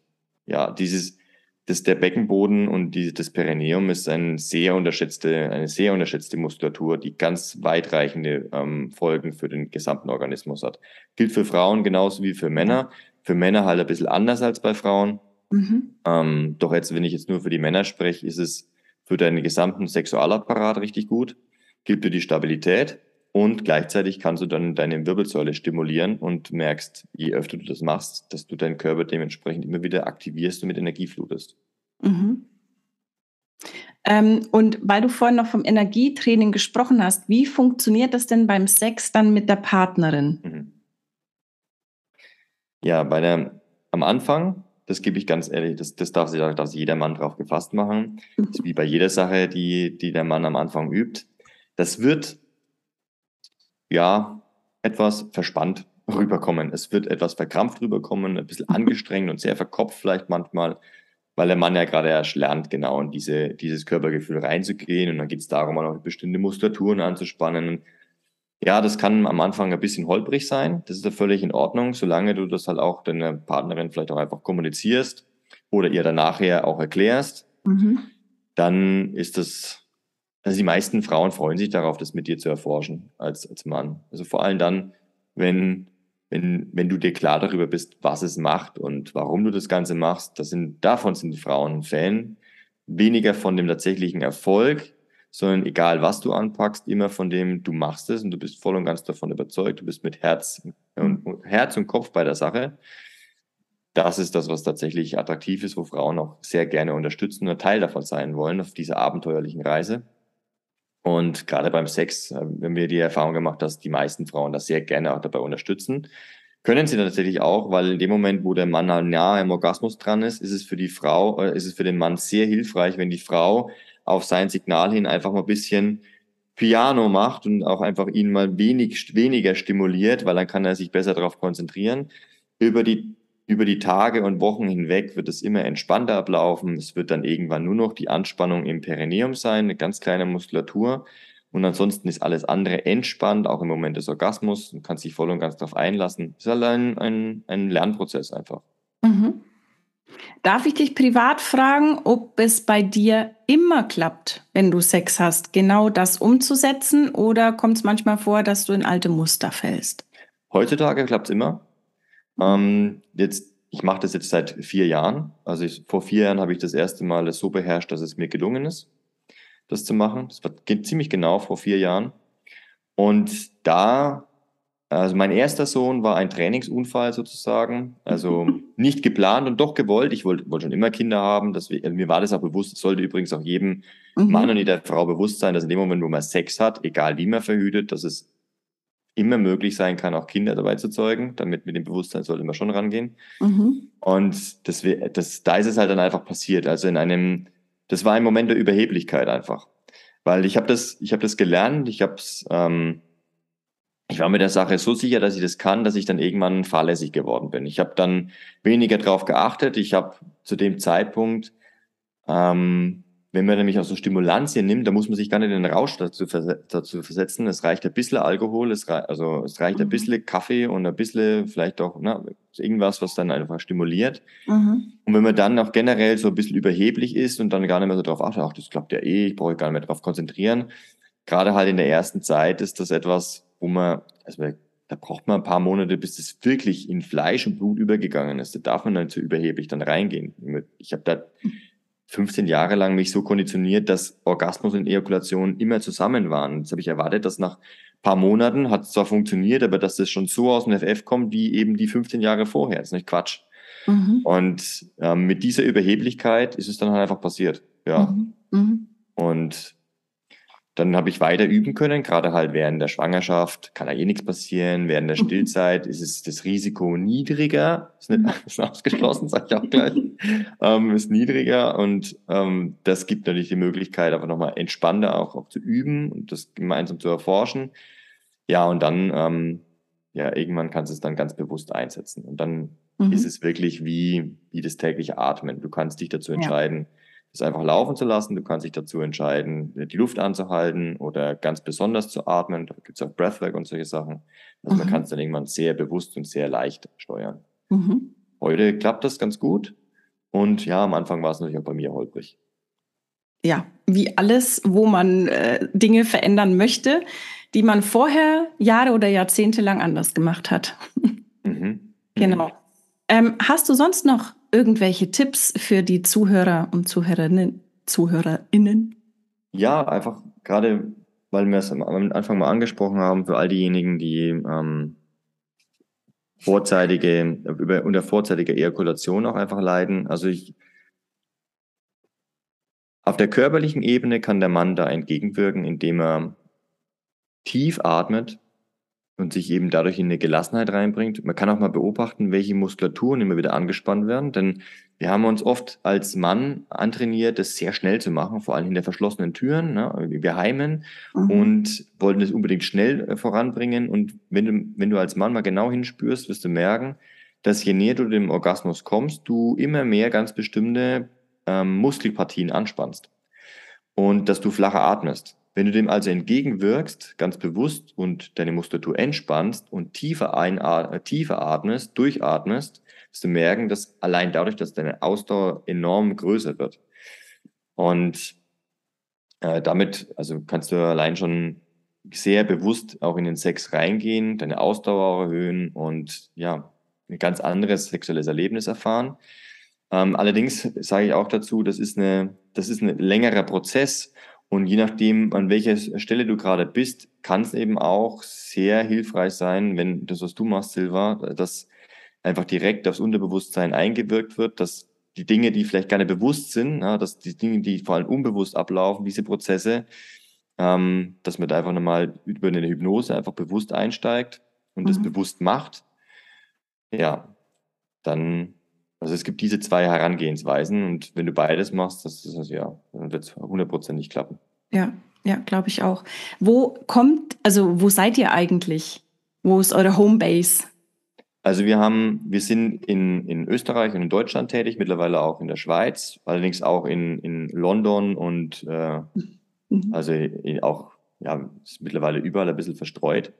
ja, dieses, das, der Beckenboden und die, das Perineum ist ein sehr unterschätzte, eine sehr unterschätzte Muskulatur, die ganz weitreichende ähm, Folgen für den gesamten Organismus hat. Gilt für Frauen genauso wie für Männer. Für Männer halt ein bisschen anders als bei Frauen. Mhm. Ähm, doch jetzt, wenn ich jetzt nur für die Männer spreche, ist es für deinen gesamten Sexualapparat richtig gut. Gilt für die Stabilität. Und gleichzeitig kannst du dann deine Wirbelsäule stimulieren und merkst, je öfter du das machst, dass du deinen Körper dementsprechend immer wieder aktivierst und mit Energie flutest. Mhm. Ähm, und weil du vorhin noch vom Energietraining gesprochen hast, wie funktioniert das denn beim Sex dann mit der Partnerin? Mhm. Ja, bei der, am Anfang, das gebe ich ganz ehrlich, das, das darf, sich, darf jeder Mann drauf gefasst machen. Das ist wie bei jeder Sache, die, die der Mann am Anfang übt. Das wird ja, etwas verspannt rüberkommen. Es wird etwas verkrampft rüberkommen, ein bisschen angestrengt und sehr verkopft vielleicht manchmal, weil der Mann ja gerade erst lernt, genau in diese, dieses Körpergefühl reinzugehen. Und dann geht es darum, auch bestimmte Muskulaturen anzuspannen. Ja, das kann am Anfang ein bisschen holprig sein. Das ist ja völlig in Ordnung, solange du das halt auch deiner Partnerin vielleicht auch einfach kommunizierst oder ihr dann nachher auch erklärst. Mhm. Dann ist das also die meisten Frauen freuen sich darauf, das mit dir zu erforschen als, als Mann. Also vor allem dann, wenn, wenn, wenn du dir klar darüber bist, was es macht und warum du das Ganze machst, das sind, davon sind die Frauen Fan. Weniger von dem tatsächlichen Erfolg, sondern egal was du anpackst, immer von dem, du machst es und du bist voll und ganz davon überzeugt, du bist mit Herz und, Herz und Kopf bei der Sache. Das ist das, was tatsächlich attraktiv ist, wo Frauen auch sehr gerne unterstützen und Teil davon sein wollen auf dieser abenteuerlichen Reise. Und gerade beim Sex haben wir die Erfahrung gemacht, dass die meisten Frauen das sehr gerne auch dabei unterstützen. Können sie tatsächlich auch, weil in dem Moment, wo der Mann halt nahe am Orgasmus dran ist, ist es für die Frau, äh, ist es für den Mann sehr hilfreich, wenn die Frau auf sein Signal hin einfach mal ein bisschen Piano macht und auch einfach ihn mal wenig, weniger stimuliert, weil dann kann er sich besser darauf konzentrieren. Über die über die Tage und Wochen hinweg wird es immer entspannter ablaufen. Es wird dann irgendwann nur noch die Anspannung im Perineum sein, eine ganz kleine Muskulatur. Und ansonsten ist alles andere entspannt, auch im Moment des Orgasmus. Du kannst dich voll und ganz darauf einlassen. Es ist halt ein, ein, ein Lernprozess einfach. Mhm. Darf ich dich privat fragen, ob es bei dir immer klappt, wenn du Sex hast, genau das umzusetzen? Oder kommt es manchmal vor, dass du in alte Muster fällst? Heutzutage klappt es immer. Ähm, jetzt, ich mache das jetzt seit vier Jahren. Also ich, vor vier Jahren habe ich das erste Mal so beherrscht, dass es mir gelungen ist, das zu machen. Das war ziemlich genau vor vier Jahren. Und da, also mein erster Sohn war ein Trainingsunfall sozusagen, also nicht geplant und doch gewollt. Ich wollte, wollte schon immer Kinder haben. Das, also mir war das auch bewusst. Es sollte übrigens auch jedem mhm. Mann und jeder Frau bewusst sein, dass in dem Moment, wo man Sex hat, egal wie man verhütet, dass es immer möglich sein kann, auch Kinder dabei zu zeugen. Damit mit dem Bewusstsein sollte man schon rangehen. Mhm. Und das, das, da ist es halt dann einfach passiert. Also in einem, das war ein Moment der Überheblichkeit einfach. Weil ich habe das, ich habe das gelernt, ich habe ähm, ich war mir der Sache so sicher, dass ich das kann, dass ich dann irgendwann fahrlässig geworden bin. Ich habe dann weniger drauf geachtet. Ich habe zu dem Zeitpunkt ähm, wenn man nämlich auch so Stimulantien nimmt, da muss man sich gar nicht in den Rausch dazu, dazu versetzen. Es reicht ein bisschen Alkohol, es reicht, also es reicht mhm. ein bisschen Kaffee und ein bisschen vielleicht auch na, irgendwas, was dann einfach stimuliert. Mhm. Und wenn man dann auch generell so ein bisschen überheblich ist und dann gar nicht mehr so drauf achtet, ach, das klappt ja eh, ich brauche gar nicht mehr drauf konzentrieren. Gerade halt in der ersten Zeit ist das etwas, wo man, also da braucht man ein paar Monate, bis das wirklich in Fleisch und Blut übergegangen ist. Da darf man dann zu überheblich dann reingehen. Ich habe da 15 Jahre lang mich so konditioniert, dass Orgasmus und Ejakulation immer zusammen waren. Jetzt habe ich erwartet, dass nach paar Monaten hat es zwar funktioniert, aber dass das schon so aus dem FF kommt, wie eben die 15 Jahre vorher. Das ist nicht Quatsch. Mhm. Und ähm, mit dieser Überheblichkeit ist es dann halt einfach passiert. Ja. Mhm. Mhm. Und dann habe ich weiter üben können, gerade halt während der Schwangerschaft kann da eh nichts passieren. Während der mhm. Stillzeit ist es das Risiko niedriger, ist nicht ist ausgeschlossen, sage ich auch gleich, ähm, ist niedriger und ähm, das gibt natürlich die Möglichkeit, aber nochmal entspannter auch, auch zu üben und das gemeinsam zu erforschen. Ja, und dann, ähm, ja, irgendwann kannst du es dann ganz bewusst einsetzen und dann mhm. ist es wirklich wie, wie das tägliche Atmen. Du kannst dich dazu entscheiden, ja das einfach laufen zu lassen. Du kannst dich dazu entscheiden, die Luft anzuhalten oder ganz besonders zu atmen. Da gibt es auch Breathwork und solche Sachen. Also mhm. man kann es dann irgendwann sehr bewusst und sehr leicht steuern. Mhm. Heute klappt das ganz gut. Und ja, am Anfang war es natürlich auch bei mir holprig. Ja, wie alles, wo man äh, Dinge verändern möchte, die man vorher Jahre oder Jahrzehnte lang anders gemacht hat. Mhm. Genau. Ähm, hast du sonst noch irgendwelche Tipps für die Zuhörer und Zuhörerinnen? ZuhörerInnen? Ja, einfach gerade, weil wir es am Anfang mal angesprochen haben, für all diejenigen, die ähm, vorzeitige, über, unter vorzeitiger Ejakulation auch einfach leiden. Also ich, auf der körperlichen Ebene kann der Mann da entgegenwirken, indem er tief atmet und sich eben dadurch in eine Gelassenheit reinbringt. Man kann auch mal beobachten, welche Muskulaturen immer wieder angespannt werden, denn wir haben uns oft als Mann antrainiert, das sehr schnell zu machen, vor allem hinter verschlossenen Türen. Ne? Wir heimen mhm. und wollten das unbedingt schnell äh, voranbringen. Und wenn du, wenn du als Mann mal genau hinspürst, wirst du merken, dass je näher du dem Orgasmus kommst, du immer mehr ganz bestimmte ähm, Muskelpartien anspannst und dass du flacher atmest. Wenn du dem also entgegenwirkst, ganz bewusst und deine Muskulatur entspannst und tiefer, äh, tiefer atmest, durchatmest, wirst du merken, dass allein dadurch, dass deine Ausdauer enorm größer wird. Und äh, damit, also kannst du allein schon sehr bewusst auch in den Sex reingehen, deine Ausdauer erhöhen und ja, ein ganz anderes sexuelles Erlebnis erfahren. Ähm, allerdings sage ich auch dazu, das ist eine, das ist ein längerer Prozess und je nachdem, an welcher Stelle du gerade bist, kann es eben auch sehr hilfreich sein, wenn das, was du machst, Silva, dass einfach direkt aufs Unterbewusstsein eingewirkt wird, dass die Dinge, die vielleicht gar nicht bewusst sind, ja, dass die Dinge, die vor allem unbewusst ablaufen, diese Prozesse, ähm, dass man da einfach nochmal über eine Hypnose einfach bewusst einsteigt und mhm. das bewusst macht. Ja, dann, also es gibt diese zwei Herangehensweisen und wenn du beides machst, das ist ja, dann wird es hundertprozentig klappen. Ja, ja, glaube ich auch. Wo kommt, also wo seid ihr eigentlich? Wo ist eure Homebase? Also wir haben, wir sind in, in Österreich und in Deutschland tätig, mittlerweile auch in der Schweiz, allerdings auch in, in London und äh, mhm. also auch, ja, ist mittlerweile überall ein bisschen verstreut.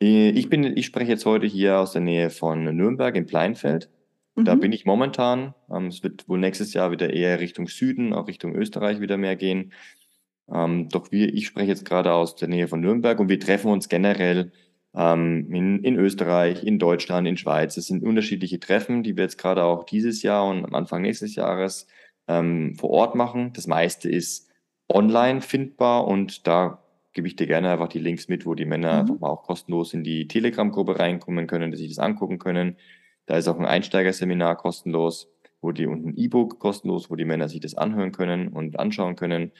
Äh, ich bin, ich spreche jetzt heute hier aus der Nähe von Nürnberg in Pleinfeld. Mhm. Da bin ich momentan. Ähm, es wird wohl nächstes Jahr wieder eher Richtung Süden, auch Richtung Österreich wieder mehr gehen. Ähm, doch wir, ich spreche jetzt gerade aus der Nähe von Nürnberg und wir treffen uns generell ähm, in, in Österreich, in Deutschland, in Schweiz. Es sind unterschiedliche Treffen, die wir jetzt gerade auch dieses Jahr und am Anfang nächstes Jahres ähm, vor Ort machen. Das meiste ist online findbar und da gebe ich dir gerne einfach die Links mit, wo die Männer mhm. einfach mal auch kostenlos in die Telegram-Gruppe reinkommen können, dass sie das angucken können. Da ist auch ein Einsteigerseminar kostenlos, wo die und ein E-Book kostenlos, wo die Männer sich das anhören können und anschauen können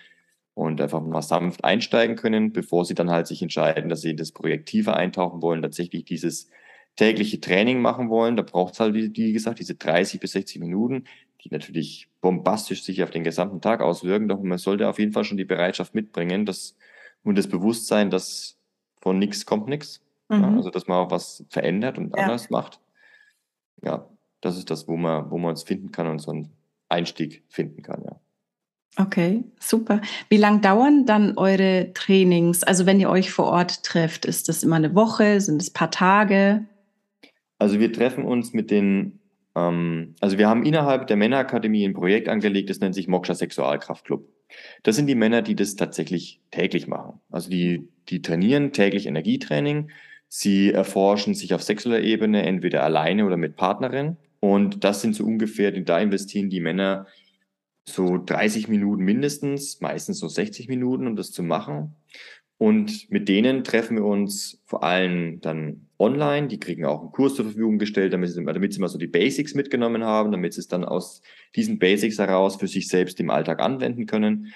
und einfach mal sanft einsteigen können, bevor sie dann halt sich entscheiden, dass sie in das Projekt tiefer eintauchen wollen, tatsächlich dieses tägliche Training machen wollen. Da braucht es halt, wie gesagt, diese 30 bis 60 Minuten, die natürlich bombastisch sich auf den gesamten Tag auswirken. Doch man sollte auf jeden Fall schon die Bereitschaft mitbringen dass, und das Bewusstsein, dass von nichts kommt nichts. Mhm. Ja, also dass man auch was verändert und ja. anders macht. Ja, das ist das, wo man, wo man uns finden kann und so einen Einstieg finden kann, ja. Okay, super. Wie lang dauern dann eure Trainings? Also wenn ihr euch vor Ort trefft, ist das immer eine Woche? Sind es paar Tage? Also wir treffen uns mit den, ähm, also wir haben innerhalb der Männerakademie ein Projekt angelegt, das nennt sich Moksha Sexualkraftclub. Das sind die Männer, die das tatsächlich täglich machen. Also die, die trainieren täglich Energietraining. Sie erforschen sich auf sexueller Ebene entweder alleine oder mit Partnerin. Und das sind so ungefähr, da investieren die Männer so 30 Minuten mindestens, meistens so 60 Minuten, um das zu machen. Und mit denen treffen wir uns vor allem dann online. Die kriegen auch einen Kurs zur Verfügung gestellt, damit sie, damit sie mal so die Basics mitgenommen haben, damit sie es dann aus diesen Basics heraus für sich selbst im Alltag anwenden können.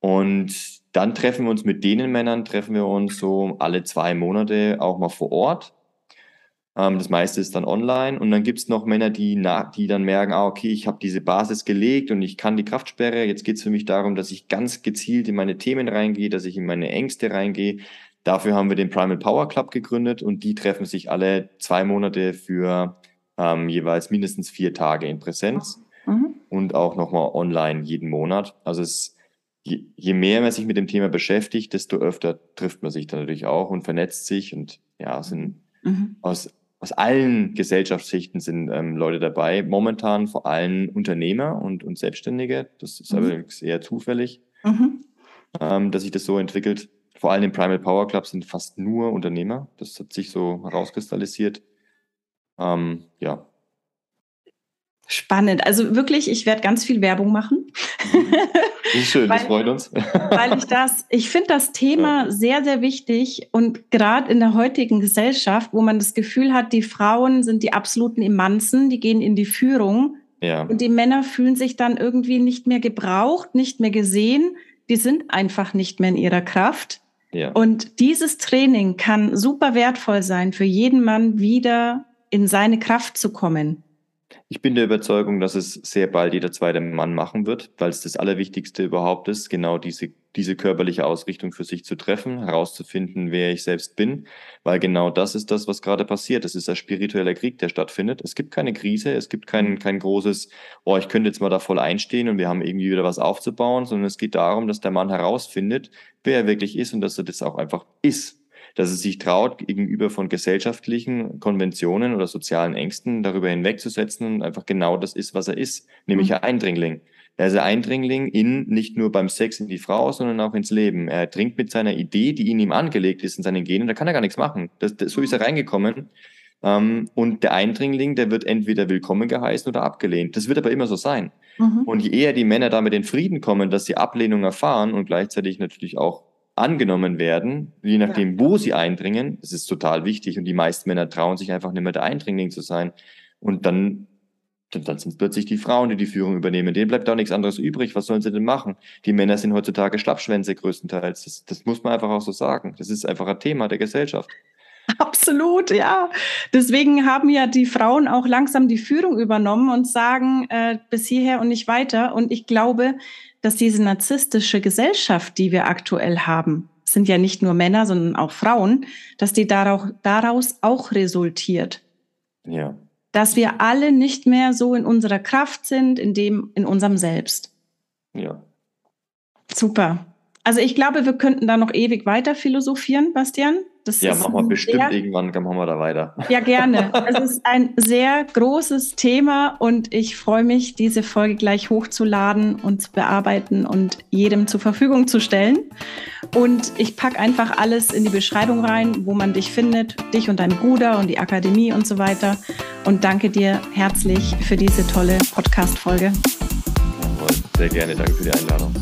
Und dann treffen wir uns mit denen Männern, treffen wir uns so alle zwei Monate auch mal vor Ort ähm, das meiste ist dann online. Und dann gibt es noch Männer, die, die dann merken, ah, okay, ich habe diese Basis gelegt und ich kann die Kraftsperre. Jetzt geht es für mich darum, dass ich ganz gezielt in meine Themen reingehe, dass ich in meine Ängste reingehe. Dafür haben wir den Primal Power Club gegründet und die treffen sich alle zwei Monate für ähm, jeweils mindestens vier Tage in Präsenz mhm. und auch nochmal online jeden Monat. Also es, je, je mehr man sich mit dem Thema beschäftigt, desto öfter trifft man sich dann natürlich auch und vernetzt sich und ja, sind mhm. aus aus allen Gesellschaftsschichten sind ähm, Leute dabei. Momentan vor allem Unternehmer und, und Selbstständige. Das ist mhm. aber sehr zufällig, mhm. ähm, dass sich das so entwickelt. Vor allem im Primal Power Club sind fast nur Unternehmer. Das hat sich so herauskristallisiert. Ähm, ja, Spannend. Also wirklich, ich werde ganz viel Werbung machen. Ist schön, das freut uns. weil ich das, ich finde das Thema ja. sehr, sehr wichtig und gerade in der heutigen Gesellschaft, wo man das Gefühl hat, die Frauen sind die absoluten Emanzen, die gehen in die Führung ja. und die Männer fühlen sich dann irgendwie nicht mehr gebraucht, nicht mehr gesehen, die sind einfach nicht mehr in ihrer Kraft. Ja. Und dieses Training kann super wertvoll sein für jeden Mann, wieder in seine Kraft zu kommen. Ich bin der Überzeugung, dass es sehr bald jeder zweite Mann machen wird, weil es das Allerwichtigste überhaupt ist, genau diese, diese körperliche Ausrichtung für sich zu treffen, herauszufinden, wer ich selbst bin, weil genau das ist das, was gerade passiert. Es ist ein spiritueller Krieg, der stattfindet. Es gibt keine Krise, es gibt kein, kein großes, oh, ich könnte jetzt mal da voll einstehen und wir haben irgendwie wieder was aufzubauen, sondern es geht darum, dass der Mann herausfindet, wer er wirklich ist und dass er das auch einfach ist dass es sich traut, gegenüber von gesellschaftlichen Konventionen oder sozialen Ängsten darüber hinwegzusetzen und einfach genau das ist, was er ist, nämlich mhm. ein Eindringling. Er ist ein Eindringling in nicht nur beim Sex in die Frau, sondern auch ins Leben. Er dringt mit seiner Idee, die in ihm angelegt ist, in seinen Genen, da kann er gar nichts machen. Das, das, so ist er reingekommen. Ähm, und der Eindringling, der wird entweder willkommen geheißen oder abgelehnt. Das wird aber immer so sein. Mhm. Und je eher die Männer damit in Frieden kommen, dass sie Ablehnung erfahren und gleichzeitig natürlich auch angenommen werden, je nachdem, wo sie eindringen. Das ist total wichtig und die meisten Männer trauen sich einfach nicht mehr der Eindringling zu sein. Und dann, dann, dann sind plötzlich die Frauen, die die Führung übernehmen. Denen bleibt auch nichts anderes übrig. Was sollen sie denn machen? Die Männer sind heutzutage Schlappschwänze größtenteils. Das, das muss man einfach auch so sagen. Das ist einfach ein Thema der Gesellschaft. Absolut, ja. Deswegen haben ja die Frauen auch langsam die Führung übernommen und sagen äh, bis hierher und nicht weiter. Und ich glaube, dass diese narzisstische Gesellschaft, die wir aktuell haben, sind ja nicht nur Männer, sondern auch Frauen, dass die daraus, daraus auch resultiert. Ja. Dass wir alle nicht mehr so in unserer Kraft sind, in dem, in unserem Selbst. Ja. Super. Also ich glaube, wir könnten da noch ewig weiter philosophieren, Bastian. Das ja, machen wir bestimmt sehr, irgendwann, machen wir da weiter. Ja, gerne. es ist ein sehr großes Thema und ich freue mich, diese Folge gleich hochzuladen und zu bearbeiten und jedem zur Verfügung zu stellen. Und ich packe einfach alles in die Beschreibung rein, wo man dich findet, dich und deinen Bruder und die Akademie und so weiter. Und danke dir herzlich für diese tolle Podcast-Folge. Sehr gerne, danke für die Einladung.